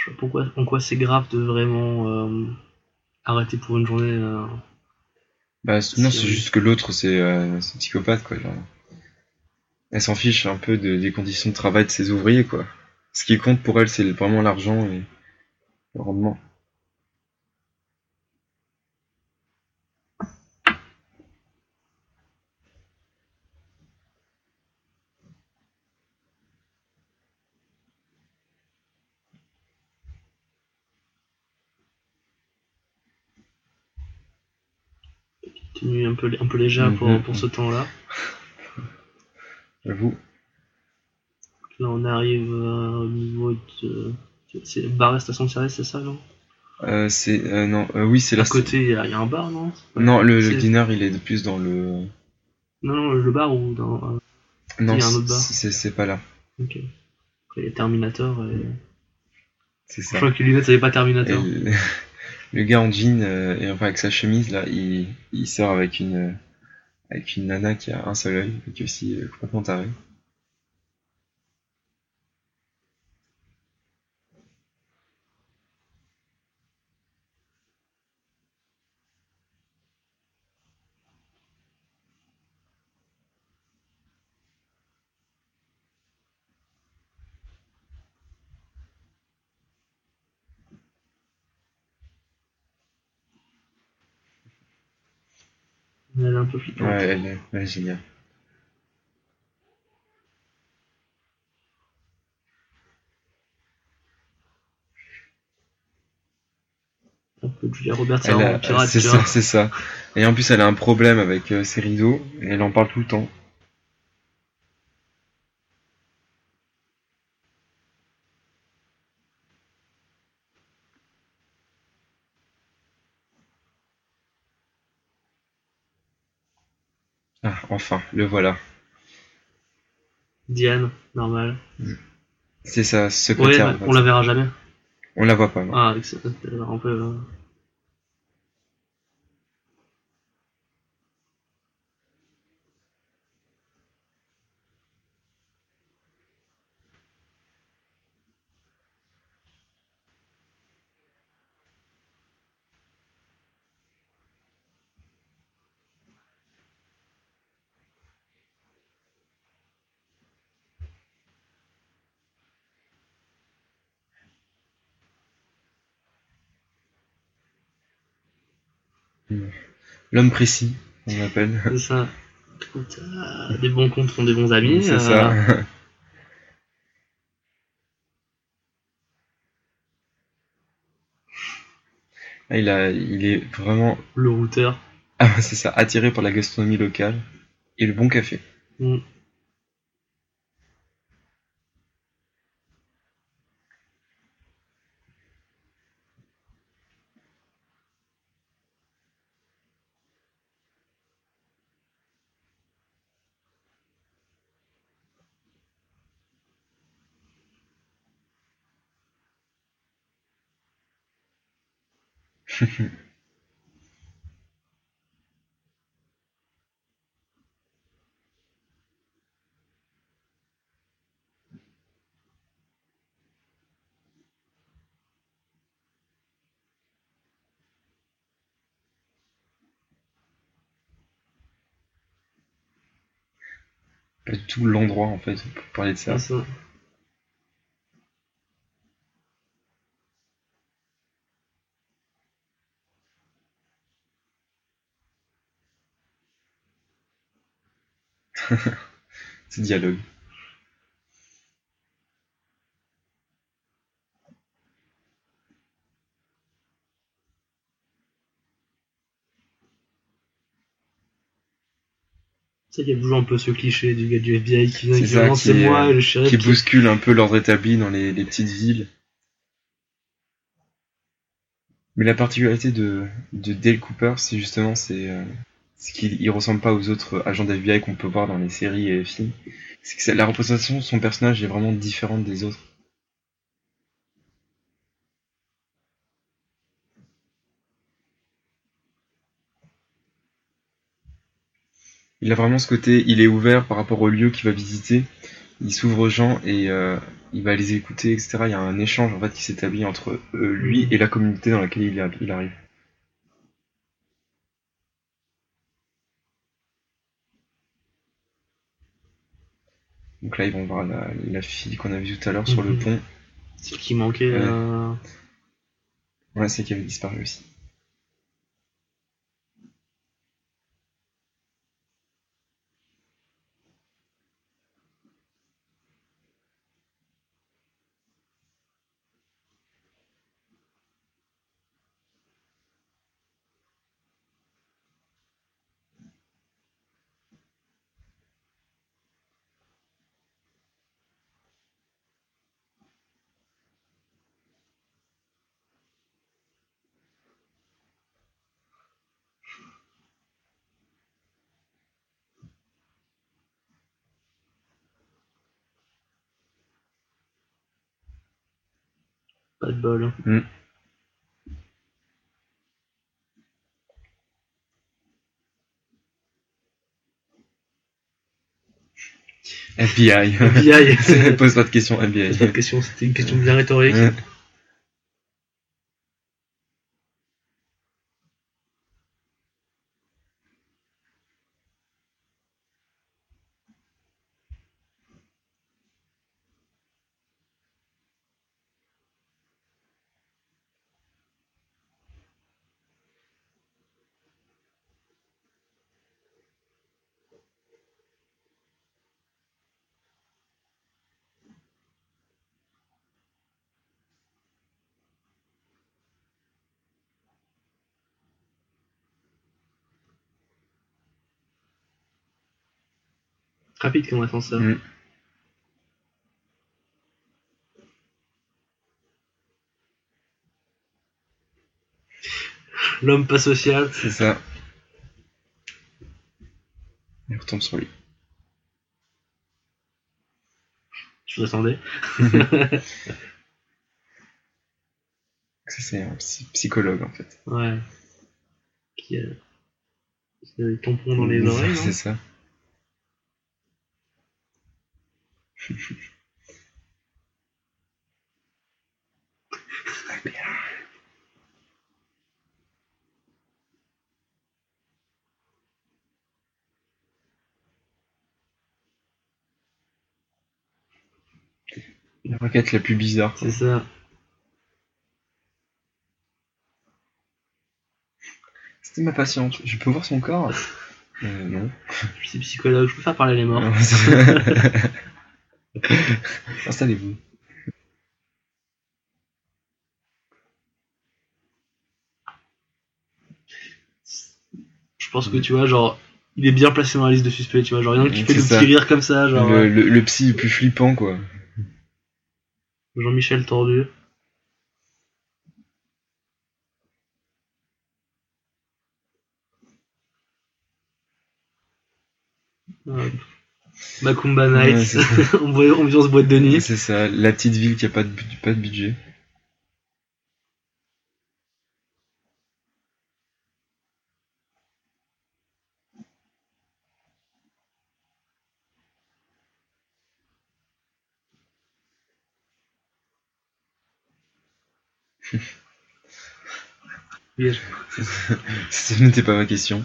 Je sais pas pourquoi, en quoi c'est grave de vraiment euh, arrêter pour une journée. euh, Bah, non, C'est- juste que l'autre, c'est euh, psychopathe, quoi. genre. Elle s'en fiche un peu de- des conditions de travail de ses ouvriers, quoi. Ce qui compte pour elle, c'est vraiment l'argent et le rendement. Tenue un peu, un peu légère pour, Mhm. pour ce temps-là. J'avoue. Là, on arrive euh, au niveau de. C'est bar et station de service, c'est ça, non? Euh, c'est euh, non, euh, oui, c'est À la côté, il y, a il y a un bar, non? Non, le, le diner, il est de plus dans le. Non, non, le bar ou dans. Non, Il y a un autre bar. c'est pas là. ok. Après, il y a Terminator et. C'est Je ça. crois que ça n'est pas Terminator. Le gars en jean euh, et enfin avec sa chemise là, il, sort avec une avec une nana qui a un seul œil et qui est aussi euh, complètement tarée. peu flippante. Ouais, elle est, elle est géniale. Julia Roberts, c'est pirate. C'est ça, c'est ça. Et en plus, elle a un problème avec euh, ses rideaux, et elle en parle tout le temps. Enfin, le voilà. Diane, normal. C'est Ouais, secrétaire. fait. on la verra jamais. On la voit pas, non. Ah, c'est un peu. euh, L'homme précis, on l'appelle. C'est ça. Des bons comptes font des bons amis. C'est euh, ça. Ah, il, a, il est vraiment, Le routeur. ah, c'est ça, attiré par la gastronomie locale et le bon café. Mm. tout l'endroit en fait pour parler de ça. C'est ça. Ce dialogue. C'est qu'il y a toujours un peu ce cliché du gars du FBI qui vient C'est ça, est- le shérif. Qui qui- bouscule un peu l'ordre établi dans les, les petites villes. Mais la particularité de, de Dale Cooper, c'est justement c'est euh, c'est qu'il il ressemble pas aux autres agents d'FBI qu'on peut voir dans les séries et films. C'est que la représentation de son personnage est vraiment différente des autres. Il a vraiment ce côté, il est ouvert par rapport au lieu qu'il va visiter. Il s'ouvre aux gens et euh, il va les écouter, etc. Il y a un échange en fait qui s'établit entre euh, lui et la communauté dans laquelle il arrive. Donc là, ils vont voir la, la fille qu'on a vue tout à l'heure sur le Mhm. pont. C'est ce qui manquait. Ouais. euh, Ouais, c'est qui avait disparu aussi. Pas de bol. Mm. FBI. FBI. Pose pas de questions, FBI. Cette question, c'était une question bien rhétorique. Rapide comme ascenseur. Mm. L'homme pas social. C'est ça. Il retombe sur lui. Je m'attendais. Ça, c'est un psy- psychologue en fait. Ouais. Qui a, qui a des tampons dans les oreilles, non? C'est ça. La requête la plus bizarre. C'est ça. C'était ma patiente. Je peux voir son corps? Euh, Non. Je suis psychologue, je peux faire parler les morts. Installez-vous. Je pense que tu vois, genre, il est bien placé dans la liste de suspects, tu vois. Genre, il y en a qui fait le ça. petit rire comme ça, genre, Le, le, le psy le plus flippant quoi. Jean-Michel Tordu. Macumba Ouais, Nights, c'est ça. ambiance boîte de nuit. C'est ça, la petite ville qui a pas de, bu- pas de budget. Ce n'était pas ma question.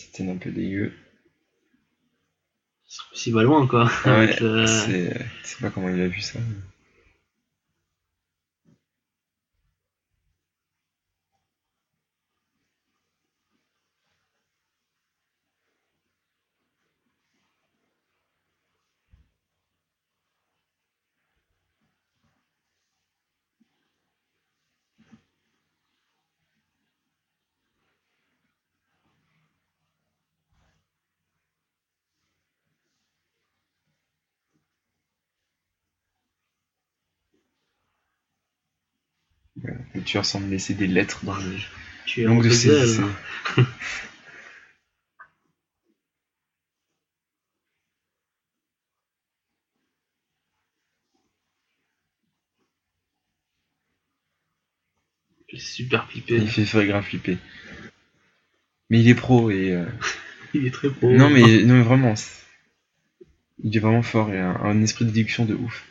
C'était un peu dégueu. Si va loin, quoi. Ouais, Avec le- c'est, je sais pas comment il a vu ça. Le tueur semble laisser des lettres dans le Tu es langue de ses. super pipé. Il fait très grave flipper. Mais il est pro et. euh, Il est très pro. Non mais, non mais vraiment, il est vraiment fort et un, un esprit de déduction de ouf.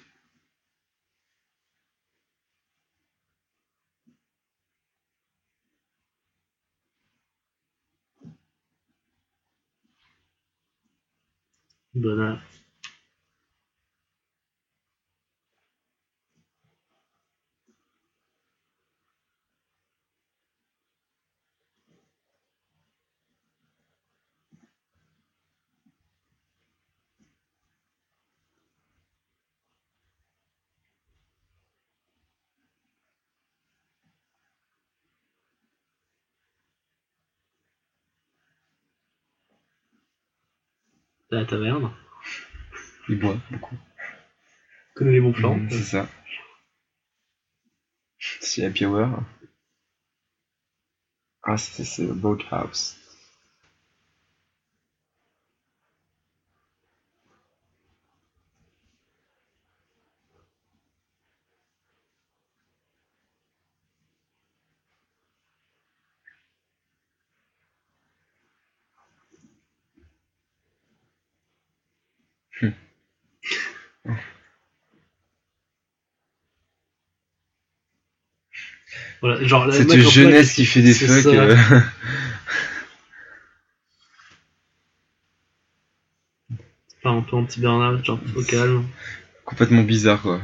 but uh, À la taverne. Il boit beaucoup. Connais les bons plans. Mm, c'est ça. C'est Happy Hour. Ah, c'est c'est le Voilà, genre, Cette mec jeunesse qui fait des c'est fucks. euh, Enfin, un peu anti-Bernard, genre au calme. complètement bizarre quoi.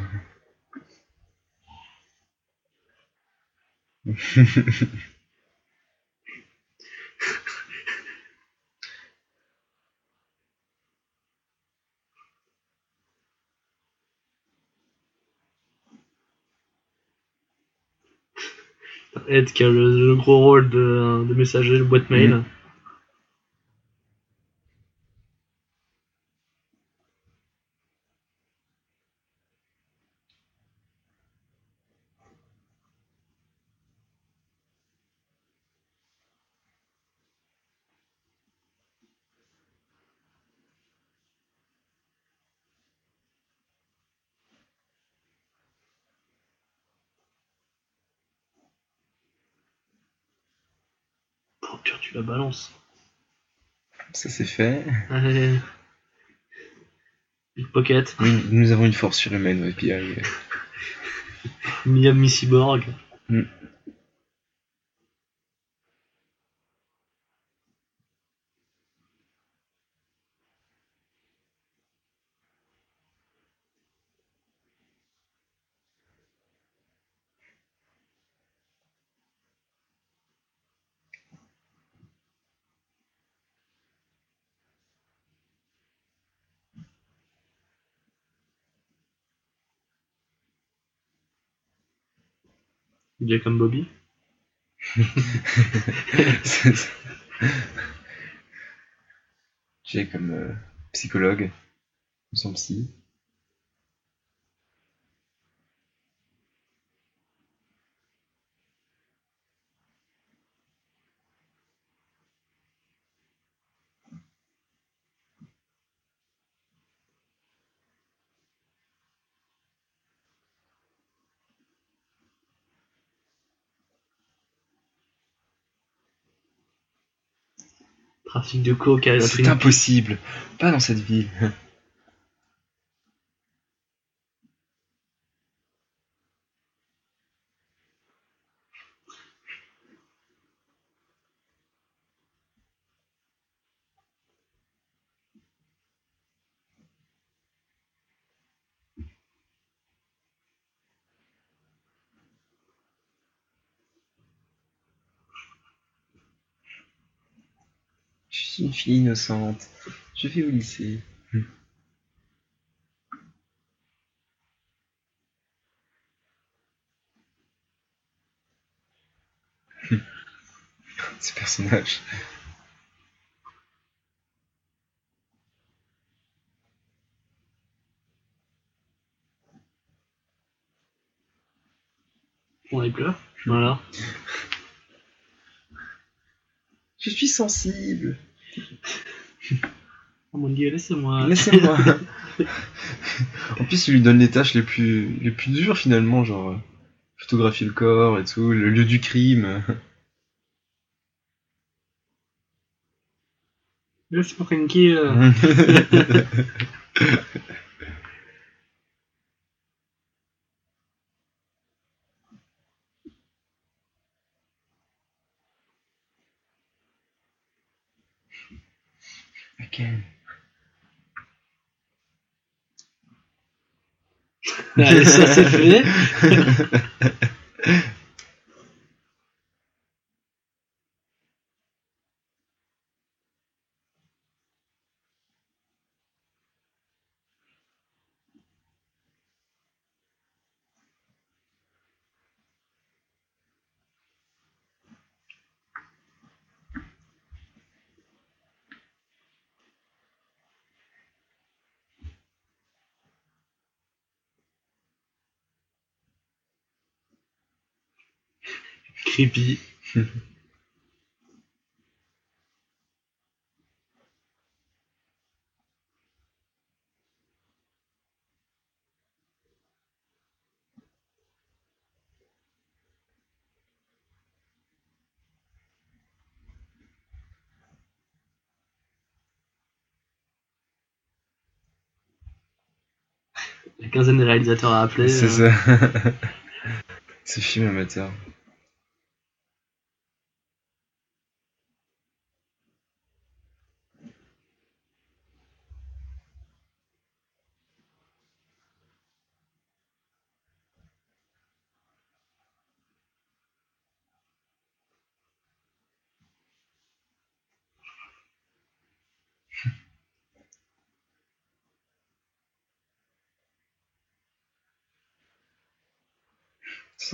Ed qui a le, le gros rôle de, de messager, de boîte mail. Tu, la balances. Ça c'est fait. Allez. Oui, nous avons une force surhumaine au FBI. Miami Cyborg. Mm. Jacob Bobby. J'ai comme euh, psychologue, son psy. Trafic de coke à la C'est impossible, pas dans cette ville. Je suis innocente. Je vais au lycée. Ce personnage. On les pleure? Voilà. Je suis sensible. Oh mon dieu, laissez-moi. Laissez-moi. en plus, il lui donne les tâches les plus, les plus dures finalement, genre euh, photographier le corps et tout, le lieu du crime. Laisse-moi tranquille. Allez, ça c'est fait. Creepy. La quinzaine de réalisateurs à appeler. C'est euh, ça. C'est film amateur.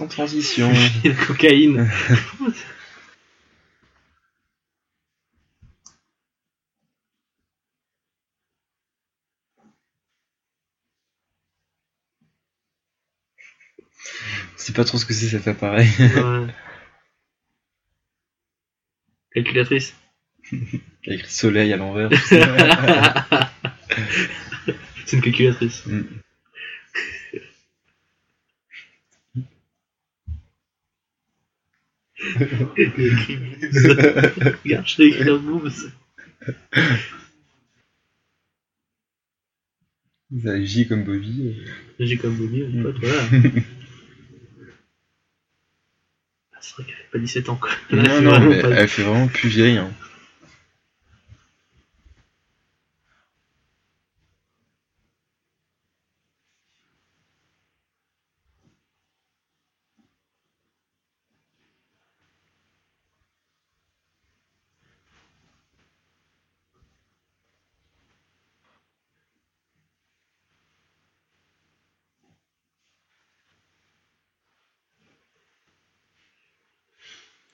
Sans transition. la cocaïne. C'est pas trop ce que c'est cet appareil. Ouais. Calculatrice. Il y a écrit soleil à l'envers. C'est une calculatrice. Mm. Regarde, je t'ai écrit un boobs. Ça agit comme Bobby. J'ai comme Bobby, mon pote, voilà. Ah, C'est vrai qu'elle avait pas 17 ans, quoi. Là, Non, non, mais elle fait vraiment plus vieille. hein.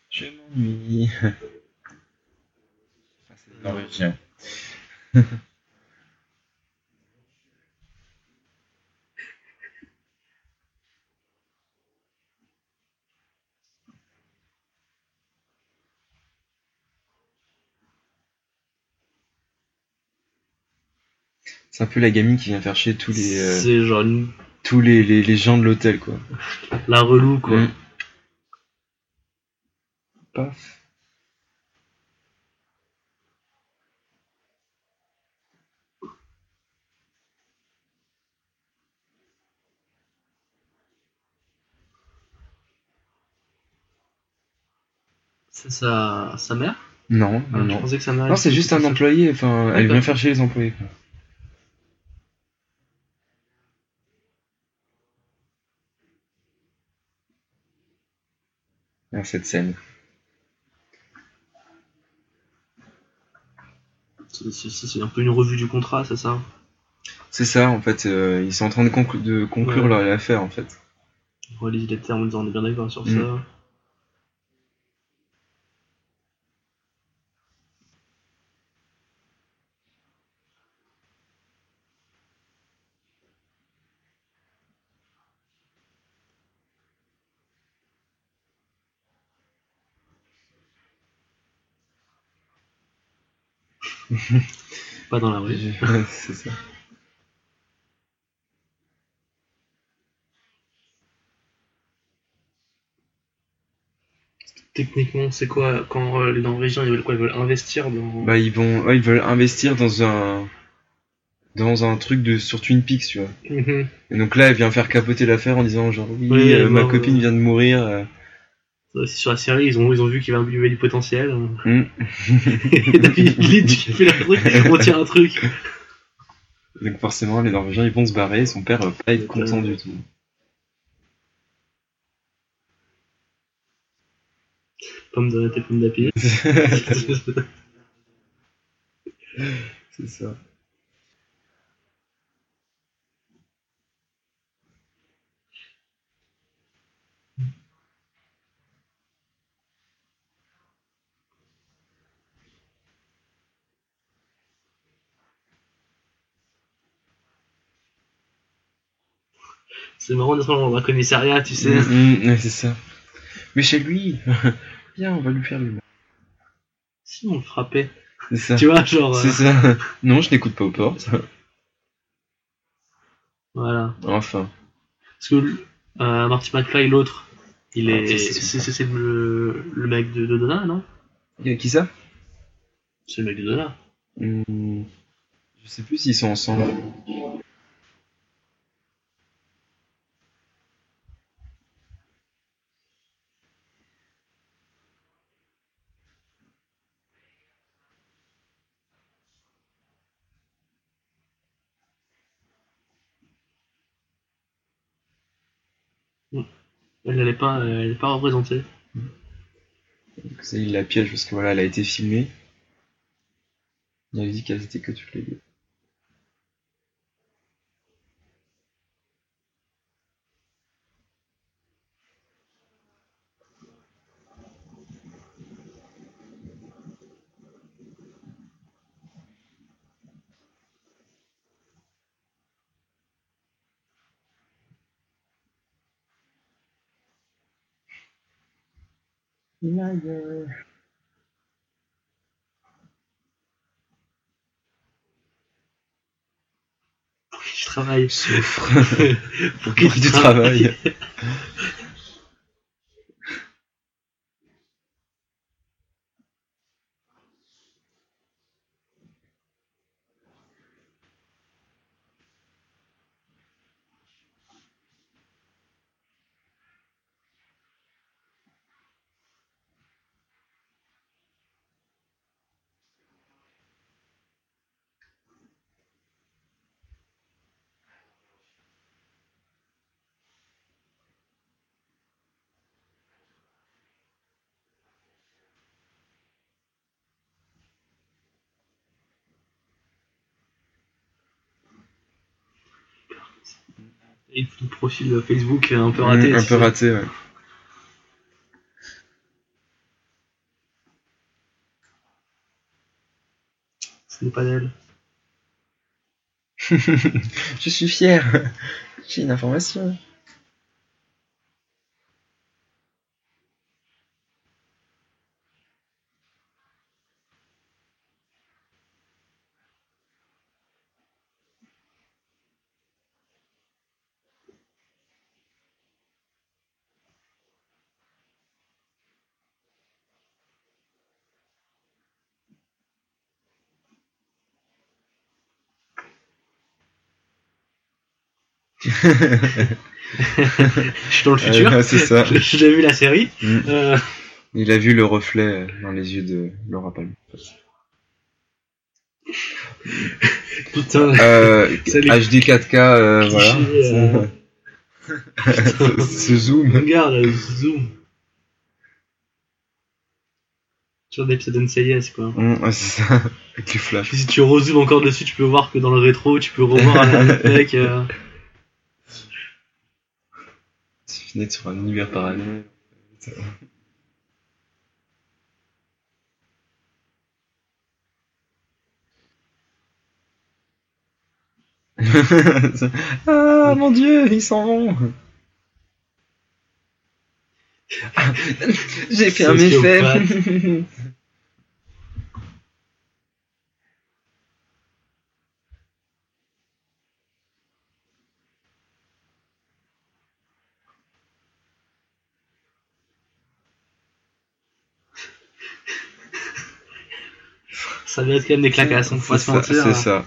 Je m'ennuie. Ah, c'est norvégien. C'est un peu la gamine qui vient faire chier tous les, euh, C'est genre une- tous les, les, les gens de l'hôtel, quoi. la relou, quoi. Mm. Paf. C'est sa... sa mère Non, Ah, non, Je non. pensais que sa mère. Non, c'est juste un ça. employé, enfin, elle vient faire chier les employés, quoi. Ah, cette scène. C'est- un peu une revue du contrat, c'est ça C'est ça, en fait, euh, ils sont en train de, conclu- de conclure Ouais. leur affaire, en fait. On relise les termes en disant on est bien d'accord sur Mm. ça. Pas dans la rue. c'est ça. Techniquement, c'est quoi quand euh, les Norvégiens ils veulent quoi? Ils veulent investir dans. Bah, ils vont, ouais, ils veulent investir dans un, dans un truc de, sur Twin Peaks, tu vois. Mhm. Et donc là, elle vient faire capoter l'affaire en disant, genre, oui, Oui, euh, ma copine euh, vient de mourir. Euh. Sur la série, ils ont, ils ont vu qu'il y avait du potentiel. Hmm. Et David Lynch qui fait la truc, on tient un truc. Donc forcément, les Norvégiens, ils vont se barrer, son père va pas être Donc, content euh, du tout. Pomme de et pomme d'api. c'est ça. C'est marrant d'être dans un commissariat, tu sais. Mm, mm, c'est ça. Mais chez lui, viens, on va lui faire le mal. Si on le frappait. C'est ça. Tu vois, genre. euh, C'est ça. Non, je n'écoute pas aux portes. Voilà. Enfin. Parce que euh, Marty McFly, l'autre, il Ah, est. ça, c'est le, le mec de, de Donna, non? Y a Qui ça? C'est le mec de Donna. Hmm, Je sais plus s'ils sont ensemble. Elle pas, elle est pas représentée. Donc il la piège parce que voilà, elle a été filmée. Il avait dit qu'elles étaient que toutes les deux. Pour qui tu travailles? Souffre. Pour qui tu du travailles? profil Facebook est un peu raté. Un peu raté, ouais. Ce n'est pas d'elle. Je suis fier. J'ai une information. Je suis dans le futur. Euh, c'est ça. J'ai vu la série. Mm. Euh, Il a vu le reflet euh, dans les yeux de Laura Palmer. putain. Euh. HD 4K, euh, voilà. Ce- Ce zoom. Regarde, zoom. Sur l'épisode NCIS quoi. Mm, ouais, c'est ça. Avec les flashs. Si tu rezoomes encore dessus, tu peux voir que dans le rétro, tu peux revoir un mec. Fini sur un univers parallèle. ah mon dieu, ils s'en vont. J'ai fait un méfait. Ça va être quand même des claquasses, on peut pas se mentir. c'est ça.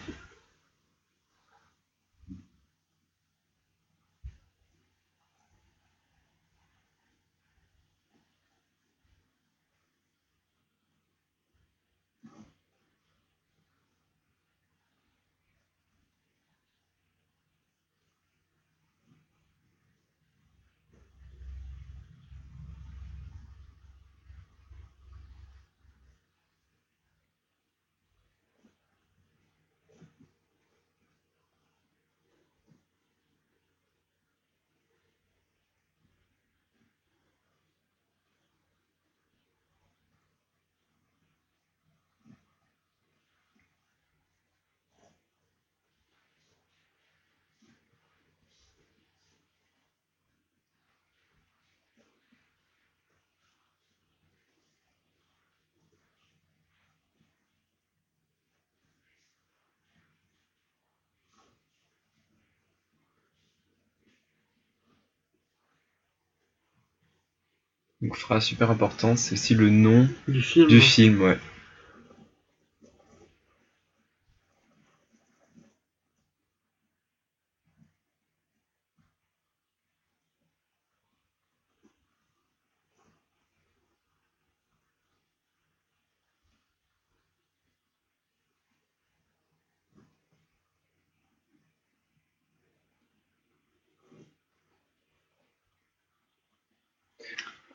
Donc phrase super importante, c'est aussi le nom Du film. du film, ouais.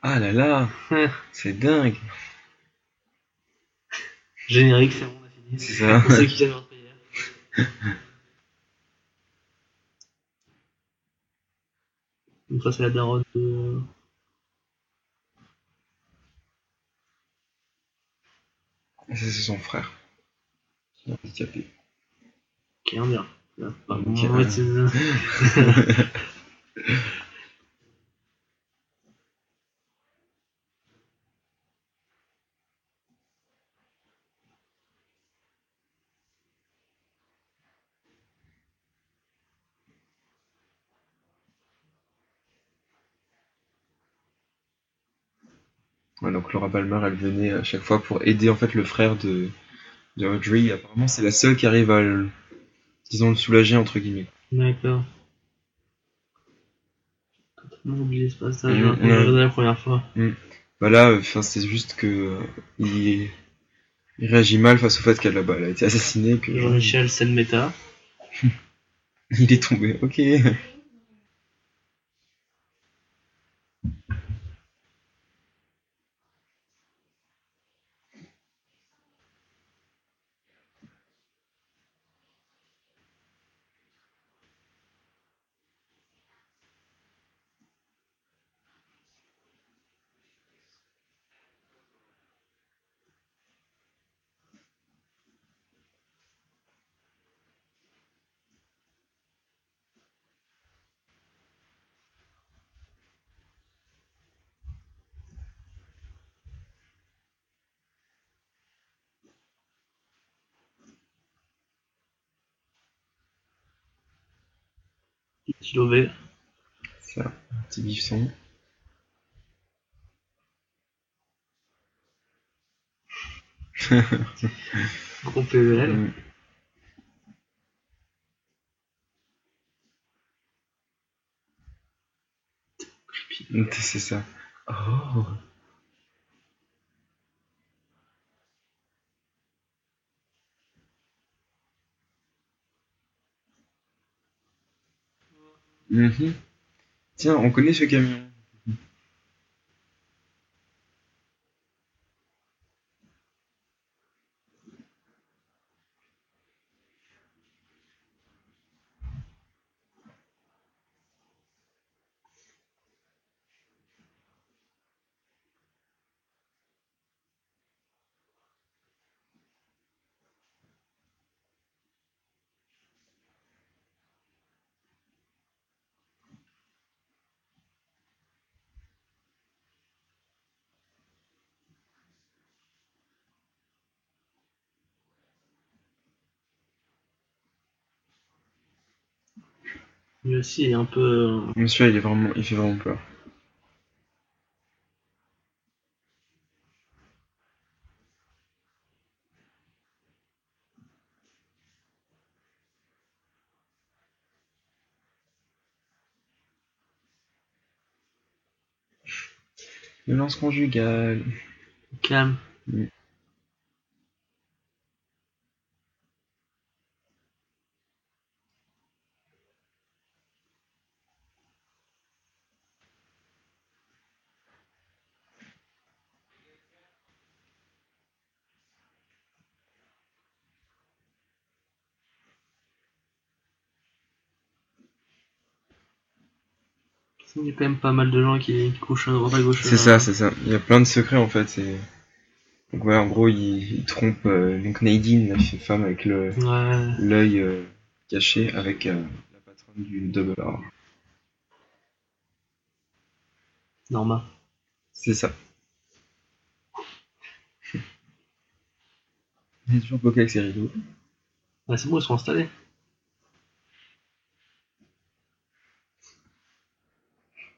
Ah là c'est dingue. Générique, c'est bon, on a fini. C'est ça. Pour ceux qui viennent rentrer hier. Donc ça c'est la daronne de... Ça, c'est son frère. Qui est handicapé. qui est indien. Là, pas Ok. ouais, donc Laura Palmer, elle venait à chaque fois pour aider en fait le frère de, de Audrey. Apparemment, c'est la seule qui arrive à le, disons, le soulager entre guillemets. D'accord. Totalement oublié ce passage Mm, hein, quand j'ai ouais. regardé la première fois. Bah là, enfin, c'est juste que euh, il, il réagit mal face au fait qu'elle a, bah, a été assassinée, que Jean-Michel, scène méta. il est tombé. Ok. Petit lové. Ça, un petit bifson. Gros PVL. Mm. C'est ça. Oh. Mhm. Tiens, on connaît ce camion. Lui aussi est un peu. euh, Monsieur, il est vraiment, il fait vraiment peur. Violence conjugale. calme. Il y a quand même pas mal de gens qui, qui couchent à droite à gauche. C'est euh, ça, c'est ça. Il y a plein de secrets en fait. Et... Donc ouais, en gros, il, il trompe euh, donc Nadine, la femme avec le Ouais. l'œil euh, caché, avec euh, la patronne du Double R. Norma. C'est ça. Il est toujours bloqué avec ses rideaux. Ouais, c'est bon, ils sont installés.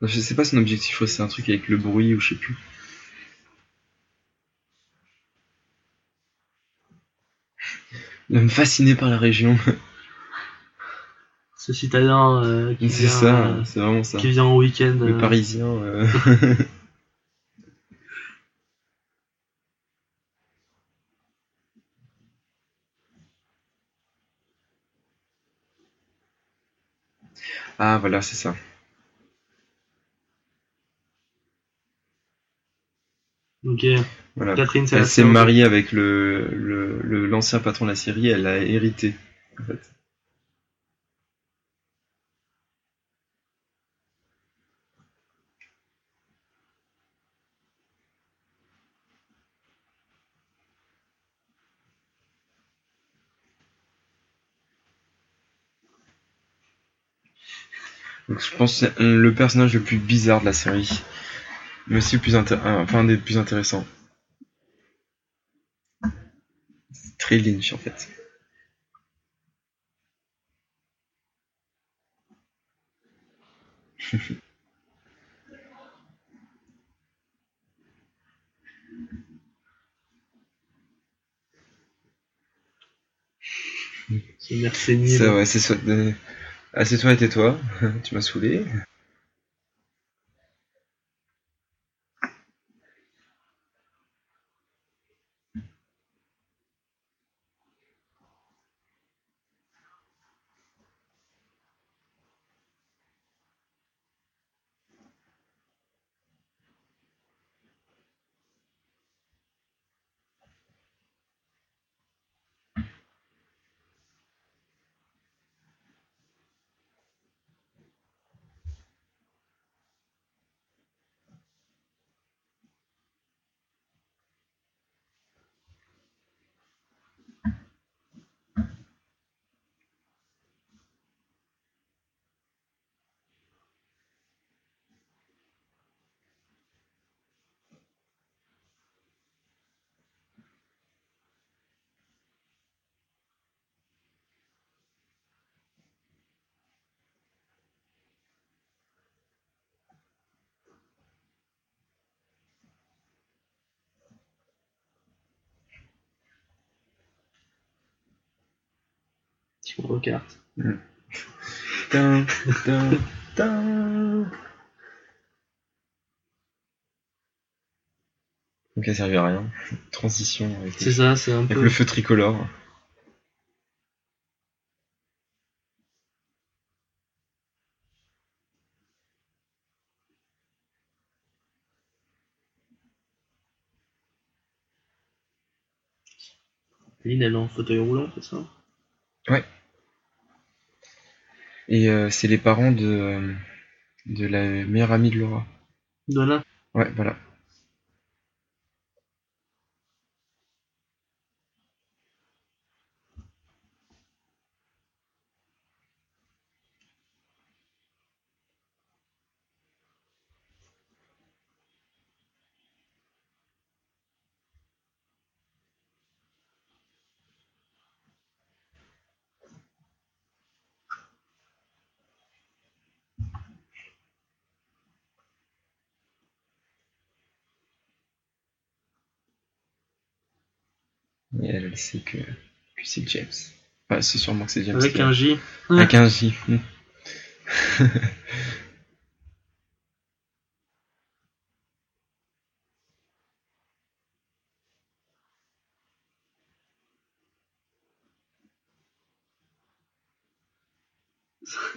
Je sais pas son objectif, c'est un truc avec le bruit ou je sais plus. L'homme fasciné par la région. Ce citadin euh, qui, c'est vient, ça, euh, c'est vraiment ça. qui vient en week-end. Le euh, parisien. ah voilà, c'est ça. Voilà. Catherine, Elle s'est mariée avec le le- le- l'ancien patron de la série, elle a hérité. En fait. Donc, je pense que c'est le personnage le plus bizarre de la série, mais aussi plus enfin, un des plus intéressants. C'est très Lynch en fait. Merci. C'est vrai, c'est soit. Euh, Assieds-toi et tais-toi, tu m'as saoulé. Tin, tin. Donc elle servait à rien. Transition avec, C'est ça, un avec peu. le feu tricolore. Lynn, elle est en fauteuil roulant, c'est ça? Et euh, c'est les parents de, euh, de la meilleure amie de Laura. Donna Ouais, voilà. Et elle, elle sait que, que c'est James. Enfin, c'est sûrement que c'est James. Avec un J. Avec un J. Hmm.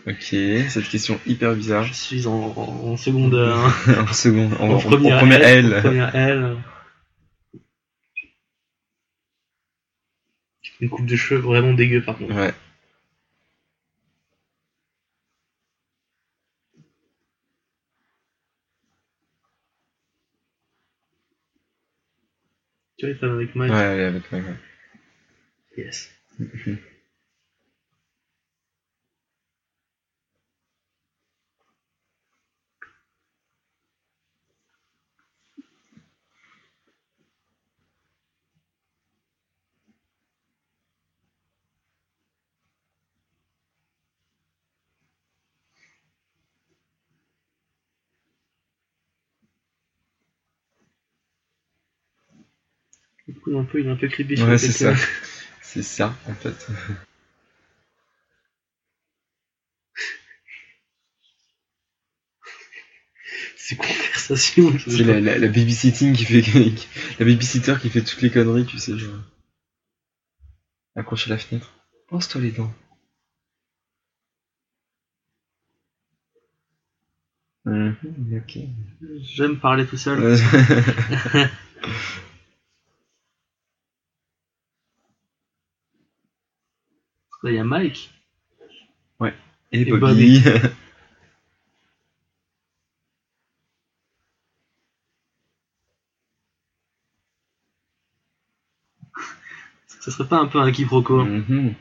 Ok, cette question hyper bizarre. Je suis en, en, en hein. seconde, en, En, en- première en première L. L. En première L. Une coupe de cheveux vraiment dégueu par contre. Ouais. Tu vois, les femmes avec Mike. Ouais, elle est avec moi. ouais. Yes. Coup, un peu, il est un peu creepy. Ouais, c'est ça. C'est ça, en fait. C'est conversation. je sais C'est la, la, la babysitting qui fait. la babysitter qui fait toutes les conneries, tu sais, genre. Accrocher la fenêtre. Pense-toi les dents. Mhm, ok. J'aime parler tout seul. Euh, Là, il y a Mike. Et Et Bobby. Ce serait pas un peu un quiproquo Mhm.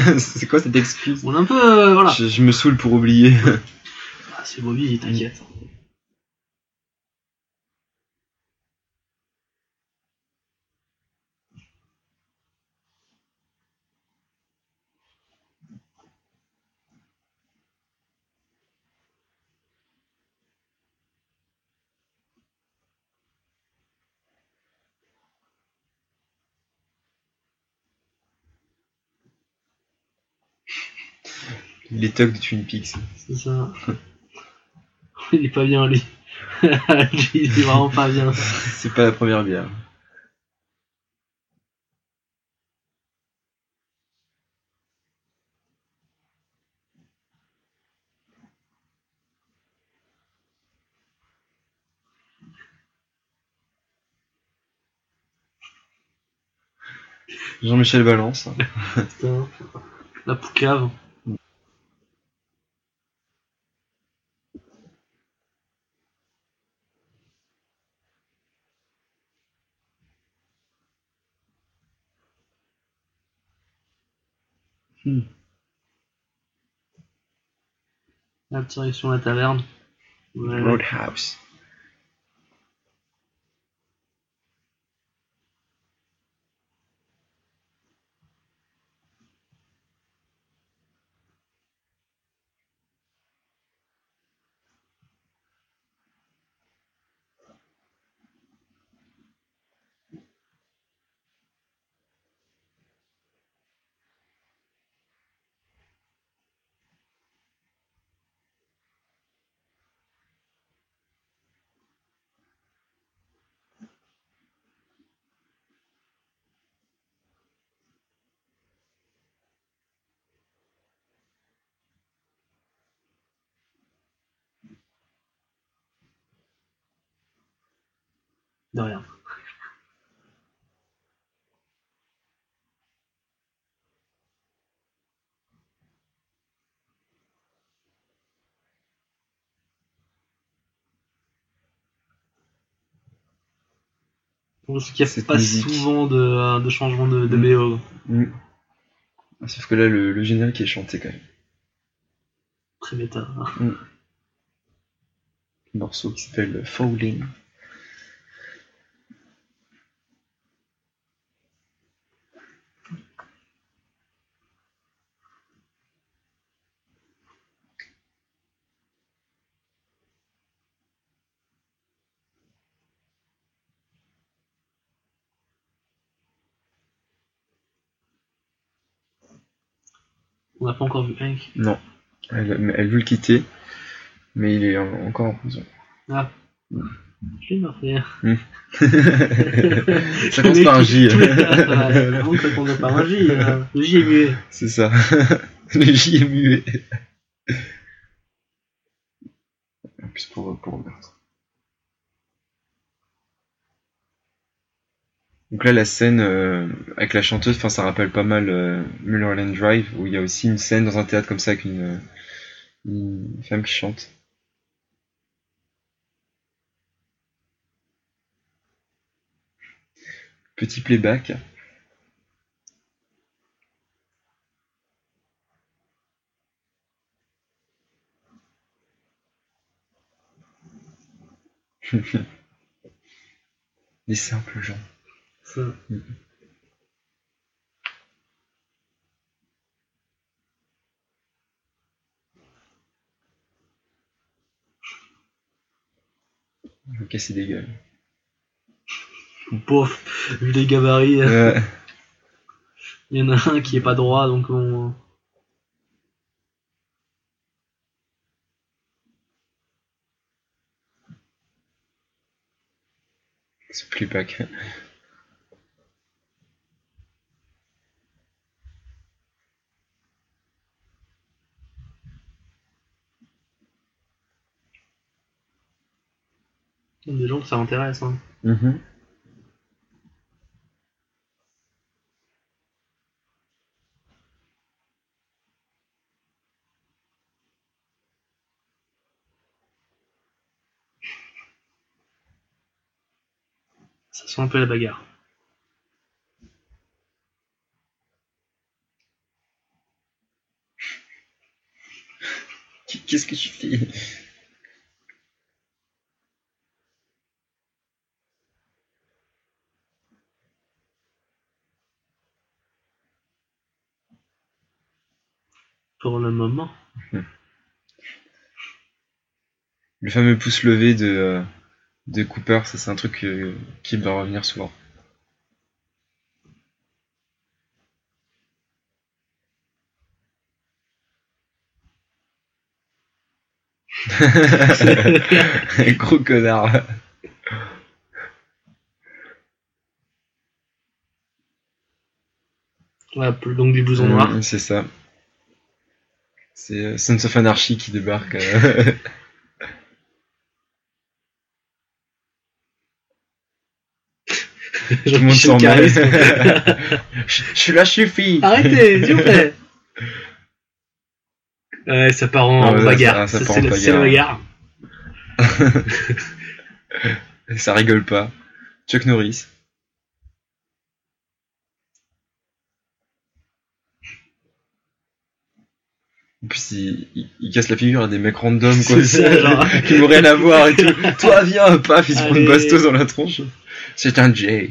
c'est quoi cette excuse? On est un peu. euh, voilà. je, je me saoule pour oublier. Ah, c'est Bobby, t'inquiète. Les tocs de Twin Peaks. C'est ça. Il est pas bien, lui. Il est vraiment pas bien. C'est pas la première bière. Jean-Michel Balance. Putain. La poucave. Hmm. La direction la taverne. Ouais. Roadhouse. De rien. Parce qu'il n'y a pas musique. souvent de, euh, de changement de, de Mm. BO. Hmm. Ah, Sauf que là, le, le générique est chanté quand même. Très méta. Un morceau qui s'appelle Falling. On n'a pas encore vu Hank. Non. Elle, veut le quitter, mais il est en- encore en prison. Ah. Je l'ai marqué. ça commence par un J. Ça commence par un J. hein. Le J est muet. C'est ça. le J est muet. En plus pour, pour meurtre. Donc là, la scène euh, avec la chanteuse, enfin, ça rappelle pas mal euh, Mulholland Drive, où il y a aussi une scène dans un théâtre comme ça avec une, euh, une femme qui chante. Petit playback. Les simples gens. Je veux casser des gueules. Pouf, vu les gabarits, Euh, il y en a un qui est pas droit, donc on. ce playback. Il des gens que ça intéresse. Hein. Mhm. Ça sent un peu la bagarre. Qu'est-ce que tu fais? Pour le moment. Le fameux pouce levé de, euh, de Cooper, ça c'est un truc euh, qui va revenir souvent. Gros connard. Ouais, donc des blousons noirs. Mm, c'est ça. C'est euh, Sons of Anarchy qui débarque. euh. Tout le monde s'en je je suis là, je suis fille. Arrêtez, s'il vous plaît. Ouais, ça part en Ah ouais, bagarre. ça- ça part c'est en la bagarre. Ça rigole pas. Chuck Norris. En plus, il, il- il casse la figure à des mecs random, quoi. C'est ça, genre. qui n'ont rien à voir et tout. Toi, viens, paf, il se prend une bastos dans la tronche. C'est un Jay.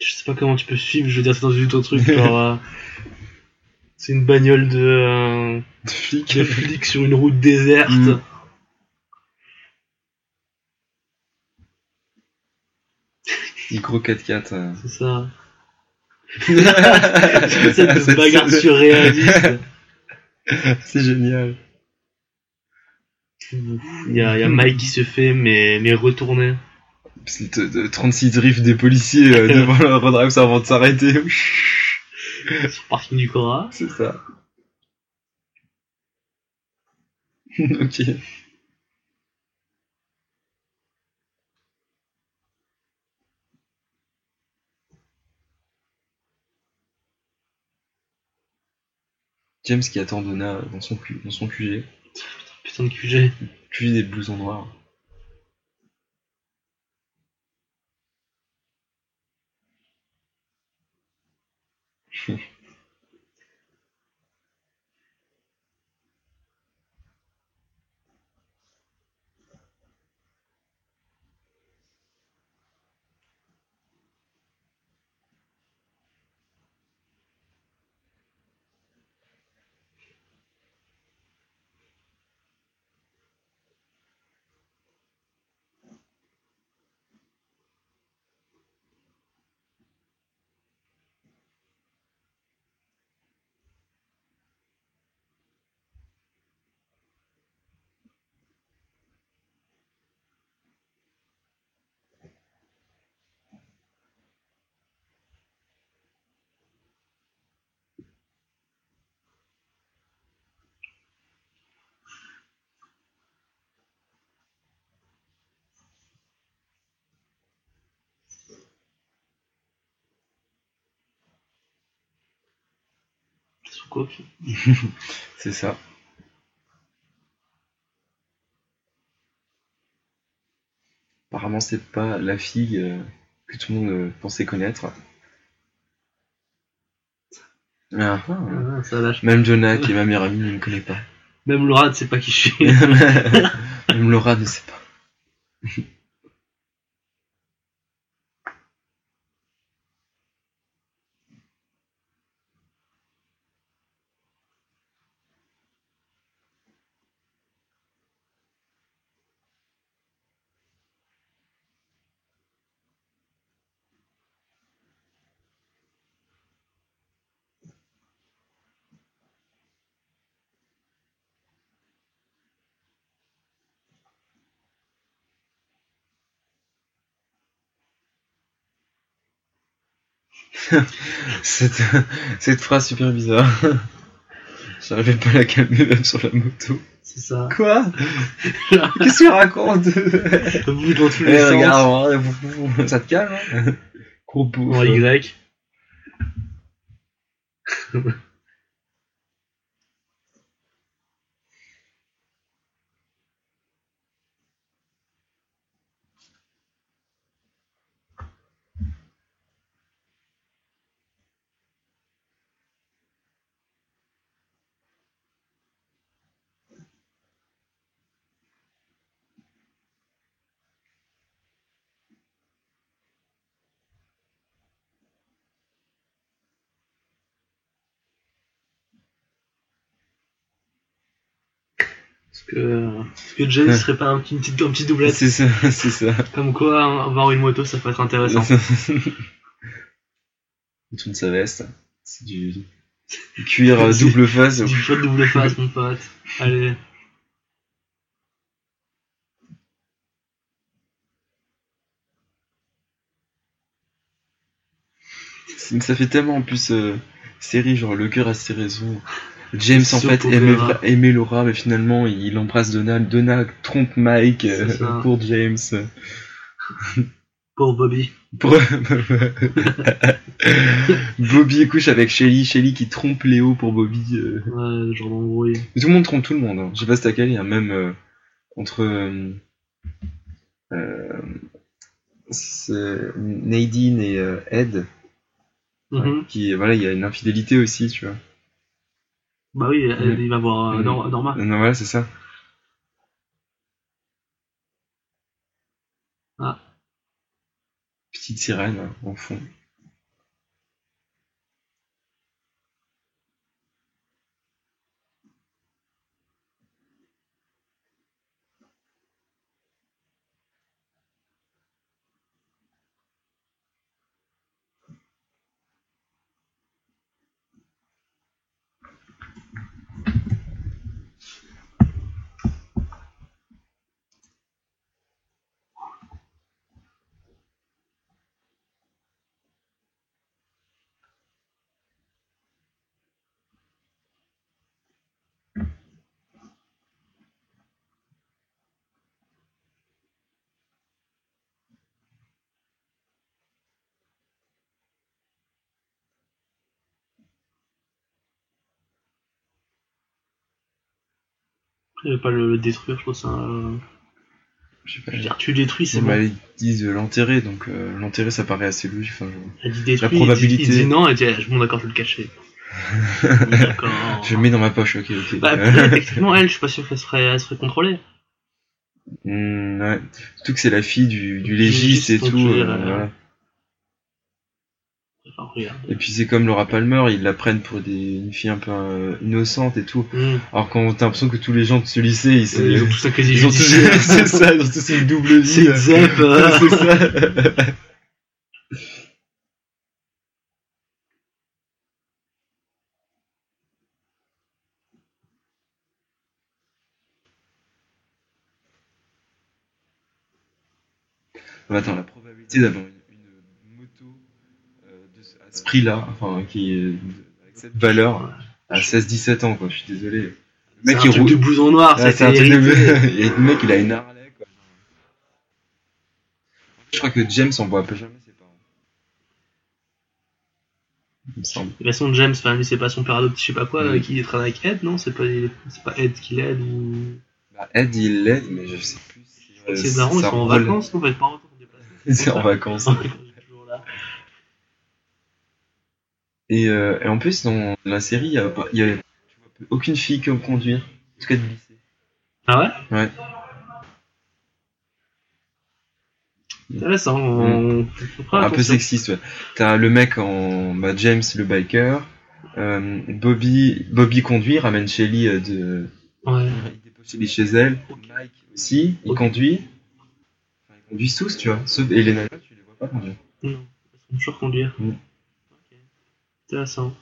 Je sais pas comment tu peux suivre, je veux dire, c'est dans une autre truc. genre, euh, c'est une bagnole de, euh, De flic. de flics sur une route déserte. Mm. Micro 4x4. euh. C'est ça. Cette bagarre surréaliste. C'est génial. Il y a, il y a Mike qui se fait, mais, mais retourner. C'est de- de 36 drifts des policiers euh, devant le road avant de s'arrêter. Sur parking du Cora. C'est ça. ok. James qui attend Donna dans son, dans son QG. Putain de QG. QG des blousons noirs. Sous C'est ça. Apparemment, c'est pas la fille euh, que tout le monde euh, pensait connaître. Ah, ah. Ah, ça lâche. Même Jonah, qui est ma meilleure amie, ne me connaît pas. Même Laura ne sait pas qui je suis. Même Laura ne sait pas. cette, cette phrase super bizarre. J'arrivais pas à la calmer même sur la moto. C'est ça. Quoi? Qu'est-ce qu'il raconte Vous dans tous les Eh, regarde, ça te calme hein? Gros bouffe. En Y. Que, que Jay serait pas un petit, une petite, un petit doublette C'est ça, c'est ça. Comme quoi, avoir une moto, ça peut être intéressant. Tourne sa veste. C'est du Cuir euh, double face. Du shot double face, mon pote. Allez. Ça fait tellement en plus euh, série, genre le cœur a ses raisons. James en fait aimait, Laura, mais finalement il embrasse Donald. Donald trompe Mike euh, pour James. Pour Bobby. Pour- Bobby couche avec Shelly, Shelly qui trompe Léo pour Bobby. euh. Ouais, genre d'embrouille. Mais Tout le monde trompe tout le monde. Hein. Je sais pas si t'as calé, hein, même euh, entre Nadine et Ed, Mhm. qui voilà, il y a une infidélité aussi, tu vois. Bah oui, il va voir euh, Mm. Nor- Norma. Non, voilà, c'est ça. Ah. Petite sirène hein, en fond. Pas le détruire, je trouve ça. euh, Je sais pas. Je veux dire, tu détruis, c'est Bon, bah, ils disent l'enterrer, donc euh, l'enterrer ça paraît assez logique. Enfin, je- Elle dit détruit, la probabilité- il dit, il dit non, elle dit, ah, bon d'accord, je vais le cacher. je le mets dans ma poche, ok, ok. Bah, après, effectivement, elle, je suis pas sûr qu'elle se ferait, elle se ferait contrôler. hmm, ouais. Surtout que c'est la fille du, du légiste et tout. voilà. Enfin, regarde. Et puis c'est comme Laura Palmer, ils la prennent pour des, une fille un peu euh, innocente et tout. Mmh. Alors quand t'as l'impression que tous les gens de ce lycée, ils, Ils ont tous un casier ils ont tous, judiciaire. c'est ça, ils ont tous une double vie. C'est. Zep. euh. c'est ça. Attends, la probabilité d'avoir une, une moto euh, de ce, prix-là, enfin, qui avec cette valeur, à 16-17 ans, quoi, je suis désolé. Le mec, un il truc roule. de blouson noir, Ouais, ça c'est un truc de- le mec, il a une Harley, quoi. Je crois que James en voit un peu jamais ses parents. Il me semble. De toute façon, James, enfin, lui, c'est pas son père adoptif, je sais pas quoi, Mm. qui traîne avec Ed, non? C'est pas, c'est pas Ed qui l'aide ou? Bah, Ed, il l'aide, mais je sais plus si. euh, Ses darons, ils ça sont en vacances, non Les parents sont en vacances. Ils sont toujours là. Et, euh, et en plus, dans la série, il y a, pas- il y a tu vois, aucune fille qui aime conduire. En tout cas, de lycée. Ah ouais? Ouais. Intéressant. On... on fera un peu sexiste, ouais. T'as le mec en. Bah, James, le biker. Euh, Bobby, Bobby conduit, ramène Shelly euh, de. Ouais. Il dépose Shelly chez elle. Mike aussi, il conduit. Enfin, ils conduisent tous, tu vois. Sauf et les nanas, tu les vois pas conduire. Non. Ils sont toujours conduire. Mm. Intéressant.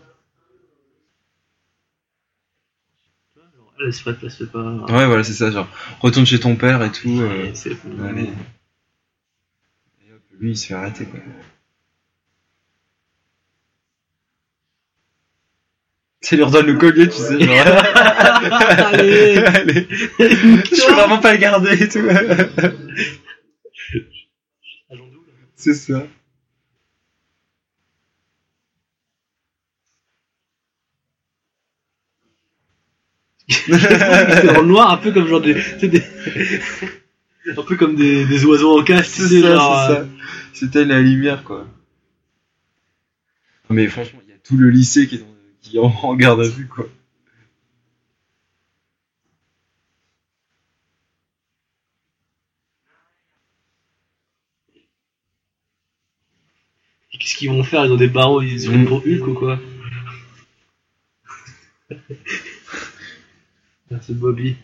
Tu vois, genre, Elle, elle se fait, elle se fait pas. Ouais, voilà, c'est ça, genre, retourne chez ton père et tout. euh, Ouais, c'est bon. allez. Et hop, lui, il se fait arrêter, quoi. Ça lui redonne le collier, tu sais, genre. Allez. Allez. Je peux vraiment pas le garder et tout. C'est ça. Dans le noir, un peu comme genre des. des- un peu comme des, des oiseaux en cage, tu C'est ça, genre. euh, ça. C'était la lumière, quoi. Mais franchement, il y a tout le lycée qui est, dans- qui est en, en garde à vue, quoi. Qu'est-ce qu'ils vont faire? Ils ont des barreaux, ils Mm. prennent pour Hulk ou quoi? Merci Bobby.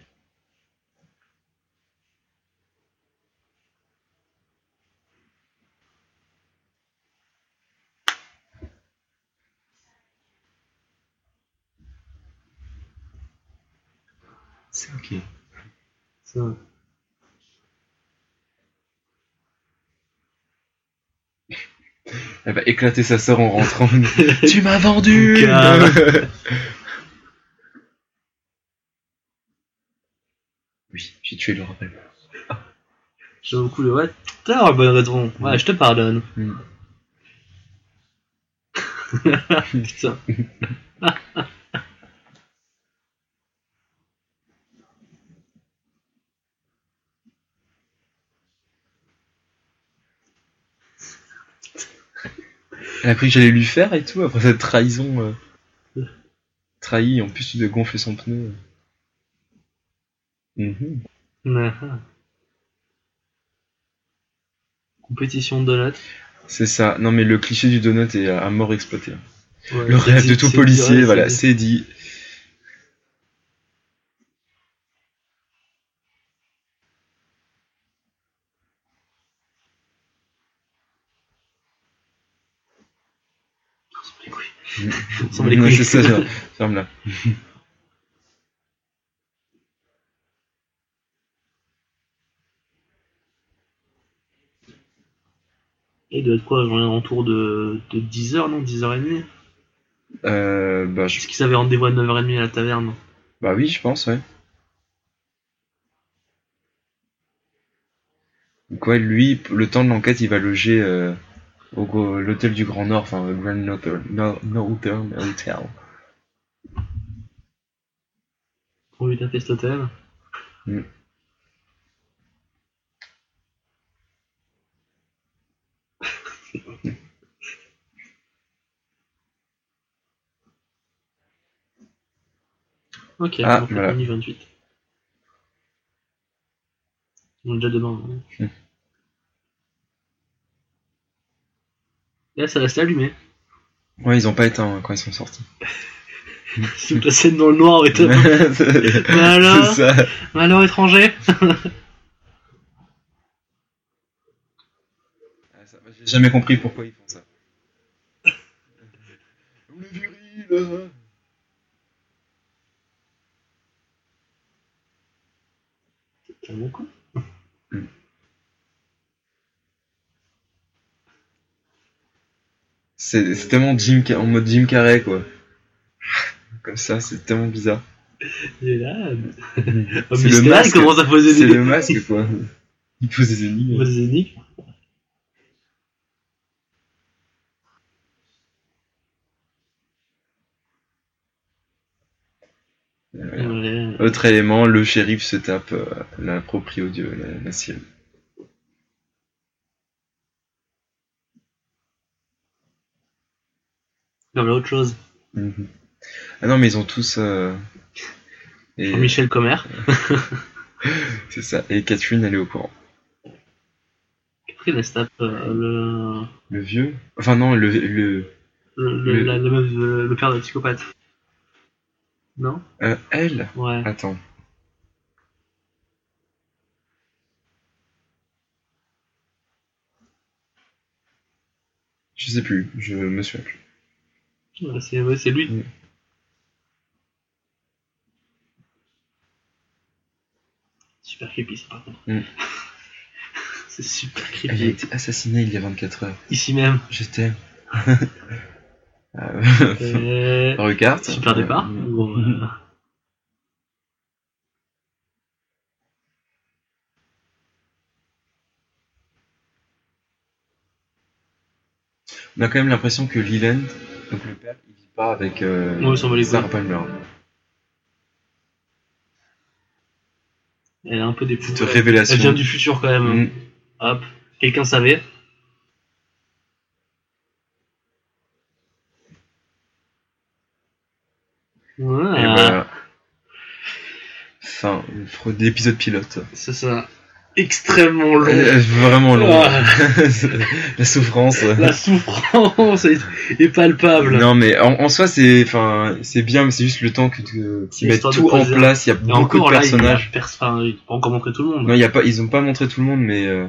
C'est ok. Ça. Elle va éclater sa sœur en rentrant. tu m'as vendu Oui, j'ai tué le rappel. J'aime beaucoup le ouais. T'as une bonne raison. Ouais, je te pardonne. Mm. Putain. Elle a cru que j'allais lui faire et tout, après cette trahison. euh, Trahi, en plus de gonfler son pneu. Mhm. Ah. Compétition de donuts. C'est ça. Non mais le cliché du donut est à mort exploité. Ouais, Le rêve de tout policier, dit, voilà, c'est dit. c'est ça, ferme là. Il doit être quoi, genre un tour de, de 10h, non 10h30 Euh, bah, je- Est-ce qu'ils avaient rendez-vous à 9h30 à la taverne bah oui, je pense, ouais. Donc ouais, lui, le temps de l'enquête, il va loger euh, au l'hôtel du Grand Nord, enfin le Grand Northern, Nor- Northern Hotel. Pour lui taper cet hôtel? Mm. Ok, Ah, on fait voilà. minuit 28. On est déjà demain. hein. Là, ça reste allumé. Ouais, ils ont pas éteint hein, quand ils sont sortis. C'est la scène dans le noir et tout. c'est alors ça. Alors, étranger Ah, J'ai jamais compris pourquoi ils font ça. Est viril C'est coup. C'est c'est tellement Jim, en mode Jim Carrey quoi. Comme ça, c'est tellement bizarre. Il est là. C'est le Mystère, il masque. commence à poser C'est des, le masque quoi. Il pose des énigmes. pose des énigmes. Ouais. Autre élément, le shérif se tape euh, la proprio de la, la cible. Comme là, autre chose. Mhm. Ah non, mais ils ont tous. euh, Et Michel Comer. c'est ça. Et Catherine, elle est au courant. Catherine, elle se tape euh, le, Le vieux? Enfin, non, le. le... le, le, Le- la- meuf de- le père de psychopathe. Non euh, elle Ouais. Attends. Je sais plus, je me souviens plus. Ouais, c'est ouais, c'est lui. Mm. Super creepy, ça par contre. Mm. c'est super Elle a creepy. été assassinée il y a 24 heures. Ici même. Je t'aime. Euh, Regarde. super départ. Euh, euh, On a quand même l'impression que Leland, donc le père, il vit pas avec euh, Ouais, Sarah. Palmer. elle a un peu des Petite pouvoirs. révélation. Elle vient du futur quand même. Mm. Hop. Quelqu'un savait. Et Ouais, voilà. Fin de l'épisode pilote. c'est ça. Extrêmement long. Euh, vraiment long. Ah. La souffrance. La souffrance est, est palpable. Non mais en, en soi c'est enfin c'est bien mais c'est juste le temps que Histoire de tout en place, il y a Et beaucoup encore de là, il a, personnages. pers- enfin, il a pas encore montré tout le monde. Non, il y a pas ils ont pas montré tout le monde mais euh,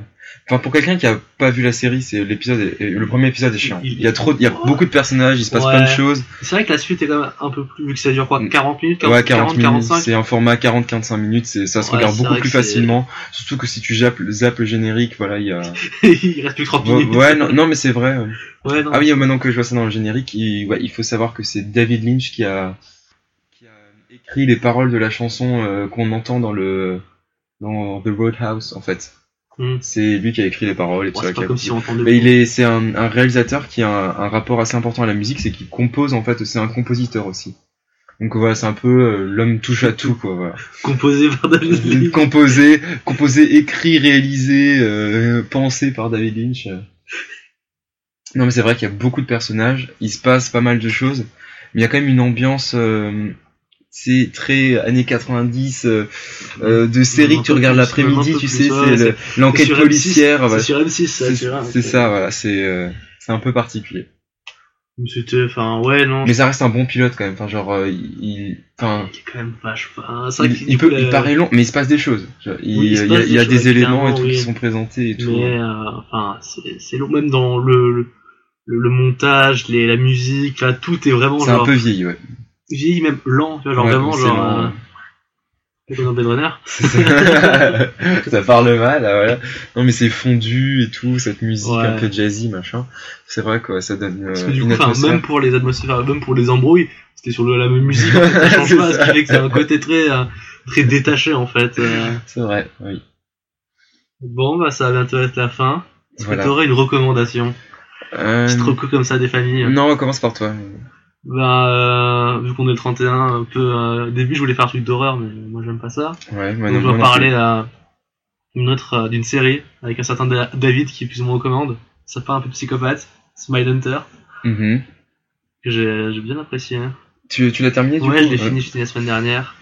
Enfin, pour quelqu'un qui a pas vu la série, c'est l'épisode, est- le premier épisode est chiant. Il y a trop, il y a beaucoup de personnages, il se passe Ouais. plein de choses. C'est vrai que la suite est quand même un peu plus, vu que ça dure quoi, 40 minutes, 40, Mm. Ouais, 40 minutes, 45. c'est un format 40-45 minutes, c'est, ça se Ouais, regarde beaucoup plus facilement. Surtout que si tu zappes, zappes le générique, voilà, il y a. il reste plus que 30 Ouais, minutes. ouais, non, non, mais c'est vrai. ouais. Ouais, non. Ah oui, maintenant que je vois ça dans le générique, il, ouais, il faut savoir que c'est David Lynch qui a, qui a écrit les paroles de la chanson euh, qu'on entend dans le dans The Roadhouse en fait. Hmm. C'est lui qui a écrit les paroles et tout ça. pas a comme si on. Mais il est, c'est un, un réalisateur qui a un, un rapport assez important à la musique, c'est qu'il compose en fait, c'est un compositeur aussi. Donc voilà, c'est un peu euh, l'homme touche à tout quoi. Voilà. composé par David Lynch. composé, composé, écrit, réalisé, euh, pensé par David Lynch. Non mais c'est vrai qu'il y a beaucoup de personnages, il se passe pas mal de choses, mais il y a quand même une ambiance, euh, c'est très années 90 euh, euh, de séries que tu regardes l'après-midi, tu sais, c'est le- l'enquête sur M6, policière, C'est sur M6, ça, c'est ça, voilà, c'est euh, c'est un peu particulier. C'était, enfin, ouais, non. Mais ça reste un bon pilote quand même, enfin genre, euh, il, enfin, qui est quand même vache. Enfin, il, il peut, il paraît long, mais il se passe des choses. Genre, il, Oui, il il y a, passe il y a des éléments et tout oui. qui sont présentés et tout. Mais, euh, enfin, c'est c'est long, même dans le, le, le montage, les, la musique, là, tout est vraiment C'est un peu vieilli, ouais. Vieilli, même lent, tu vois, genre Ouais, vraiment, genre, euh, ouais. comme dans Blade Runner. ça parle mal, là, voilà. Non, mais c'est fondu et tout, cette musique Ouais. un peu jazzy, machin. C'est vrai que ouais, ça donne Parce euh, que du coup, une atmosphère. même pour les atmosphères, même pour les embrouilles, c'était sur le, la même musique, en fait, ça change pas, ce qui fait que c'est un côté très, euh, très détaché, en fait. C'est vrai, oui. Bon, bah, ça va bientôt être la fin. Est-ce Voilà. que t'aurais une recommandation? Euh, Petite reco comme ça des familles? Non, on commence par toi. Bah, euh, vu qu'on est le 31, un peu, euh, au début, je voulais faire un truc d'horreur, mais moi, j'aime pas ça. Ouais, moi Donc, non, je vais parler euh, d'une autre, d'une série avec un certain Da- David qui est plus ou moins aux commandes. Ça part un peu psychopathe. Smile Hunter, Mhm. que j'ai j'ai bien apprécié. Tu, tu l'as terminé, du Ouais, coup je l'ai fini, je l'ai fini la semaine dernière.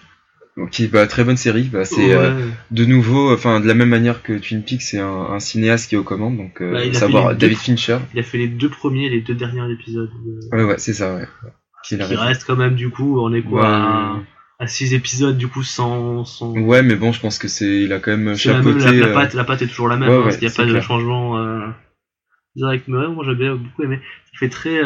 Ok, bah, très bonne série. Bah, c'est Ouais. euh, de nouveau, enfin, de la même manière que Twin Peaks, c'est un, un cinéaste qui est aux commandes, donc, euh, Bah, il savoir David deux- Fincher. Il a fait les deux premiers et les deux derniers épisodes. euh, Ouais, ouais, c'est ça, ouais. Qui qui reste quand même, du coup, on est quoi Ouais, à, à six épisodes, du coup, sans. sans... Ouais, mais bon, je pense que c'est, il a quand même la, chapeauté. la, la euh, pâte, la pâte est toujours la même, ouais, hein, qu'il n'y a pas de changement euh, direct. Mais moi bien beaucoup aimé. Ça fait très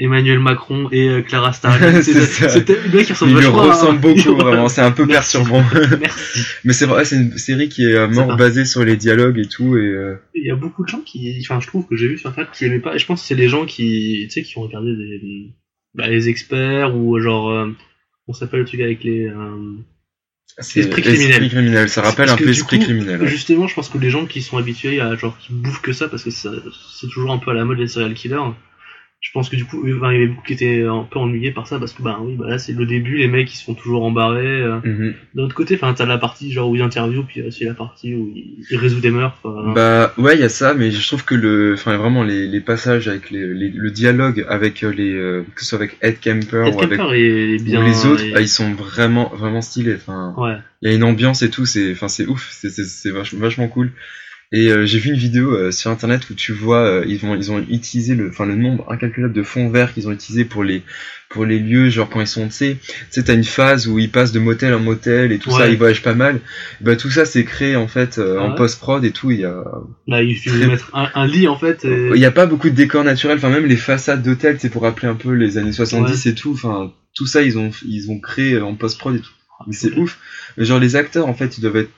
Emmanuel Macron et euh, Clara Starling. C'était le mec qui ressemble Il à- ressemble beaucoup, vraiment. C'est un peu Merci. perturbant. Merci. Mais c'est vrai, c'est une série qui est euh, mort basée sur les dialogues et tout, et euh, Il y a beaucoup de gens qui, enfin, je trouve que j'ai vu sur internet qui aimaient pas. Et je pense que c'est les gens qui, tu sais, qui ont regardé des, bah, les experts ou genre, euh, on s'appelle le truc avec les. euh, c'est Esprit criminel. Esprit criminel. Ça rappelle un peu esprit coup, criminel. ouais. Justement, je pense que les gens qui sont habitués à genre qui bouffent que ça parce que c'est toujours un peu à la mode les serial killers. Je pense que du coup, enfin, il y avait beaucoup qui étaient un peu ennuyés par ça parce que bah oui, bah là c'est le début, les mecs ils se font toujours embarrer. euh. Mhm. D'un autre côté, enfin t'as la partie genre où il interview puis euh, c'est la partie où il, il résout des meurtres. Bah ouais, il y a ça, mais je trouve que le, enfin vraiment les, les passages avec les, les- le dialogue avec euh, les, euh, que ce soit avec Ed Kemper Ed ou avec Kemper est, est bien. ou les autres, et- ah, ils sont vraiment vraiment stylés. Enfin, Ouais. il y a une ambiance et tout, c'est, enfin c'est ouf, c'est vach- vachement cool. Et euh, j'ai vu une vidéo euh, sur internet où tu vois, euh, ils vont ils ont utilisé le, enfin le nombre incalculable de fonds verts qu'ils ont utilisé pour les pour les lieux, genre quand ils sont, tu sais, t'as une phase où ils passent de motel en motel et tout ça, Ouais. ils voyagent pas mal. Bah tout ça c'est créé en fait euh, Ah en ouais post prod et tout. Il y a Là il suffit de mettre un, un lit en fait. Et... il y a pas beaucoup de décors naturels, enfin même les façades d'hôtels, c'est pour rappeler un peu les années 70 et tout. Enfin tout ça ils ont ils ont créé en post prod et tout. Mais c'est ouf. Genre les acteurs en fait ils doivent être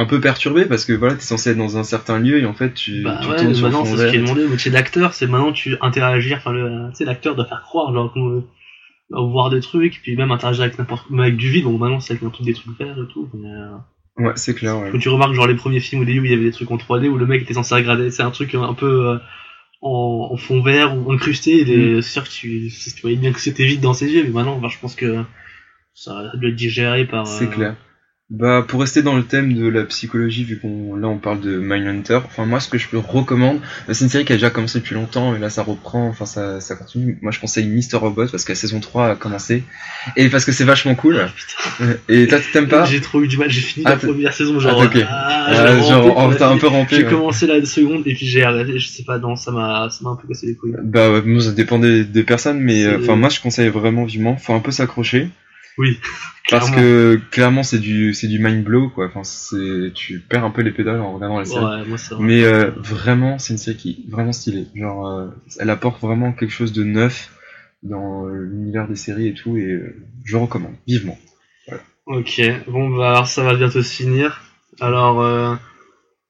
un peu perturbés parce que voilà t'es censé être dans un certain lieu et en fait tu, Bah tu ouais, tournes sur maintenant c'est ce qui est demandé au métier d'acteur, c'est maintenant tu interagir, enfin le, tu sais l'acteur doit faire croire, genre qu'on veut voir des trucs, puis même interagir avec n'importe, avec du vide, bon maintenant c'est avec un truc des trucs verts et tout. Mais, euh, Ouais c'est clair. Ouais. quand tu remarques genre les premiers films au début où il y avait des trucs en 3D où le mec était censé regarder, c'est un truc un peu euh, en, en fond vert ou incrusté, des- c'est sûr que tu, tu voyais bien que c'était vide dans ses yeux, mais maintenant bah, je pense que ça doit être digéré par. C'est euh, clair. Bah pour rester dans le thème de la psychologie vu qu'on là on parle de Mindhunter, enfin moi ce que je le recommande, c'est une série qui a déjà commencé depuis longtemps et là ça reprend, enfin ça, ça continue. Moi je conseille Mr Robot parce que la saison 3 a commencé et parce que c'est vachement cool. Putain, Et toi tu t'aimes pas? J'ai trop eu du mal, j'ai fini Ah, la t'es- première saison, genre. Ah, ok. ah, Ah, rampé un peu rampé. J'ai ouais. commencé la seconde et puis j'ai arrêté, je sais pas, non, ça m'a, ça m'a un peu cassé les couilles. Bah moi ça dépend des, des personnes, mais euh, enfin moi je conseille vraiment vivement, faut un peu s'accrocher. Oui. Parce que clairement c'est du c'est du mind blow quoi. Enfin c'est tu perds un peu les pédales en regardant la série. Ouais, moi ça. Mais euh, vraiment c'est une série qui est vraiment stylée. Genre euh, elle apporte vraiment quelque chose de neuf dans l'univers des séries et tout et euh, je recommande vivement. Ok, bon bah alors ça va bientôt se finir. Alors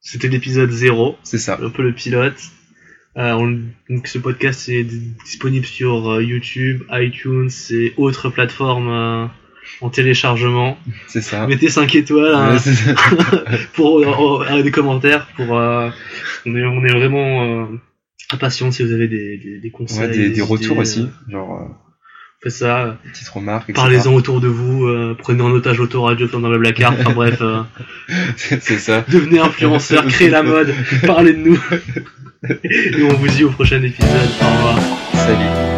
c'était l'épisode 0, C'est ça. un peu le pilote. Euh, on- donc ce podcast est disponible sur euh, YouTube, iTunes et autres plateformes euh, en téléchargement. C'est ça. Mettez 5 étoiles hein, pour des commentaires. Pour on est on est vraiment impatients si vous avez des, des, des conseils, Ouais, des, des retours aussi, genre Faites ça. remarques. etc. Parlez-en autour de vous. euh, prenez en otage l'autoradio comme dans le placard. Enfin bref. euh, c'est ça. devenez influenceur, créez la mode, parlez de nous. Et on vous dit au prochain épisode. Au revoir. Salut.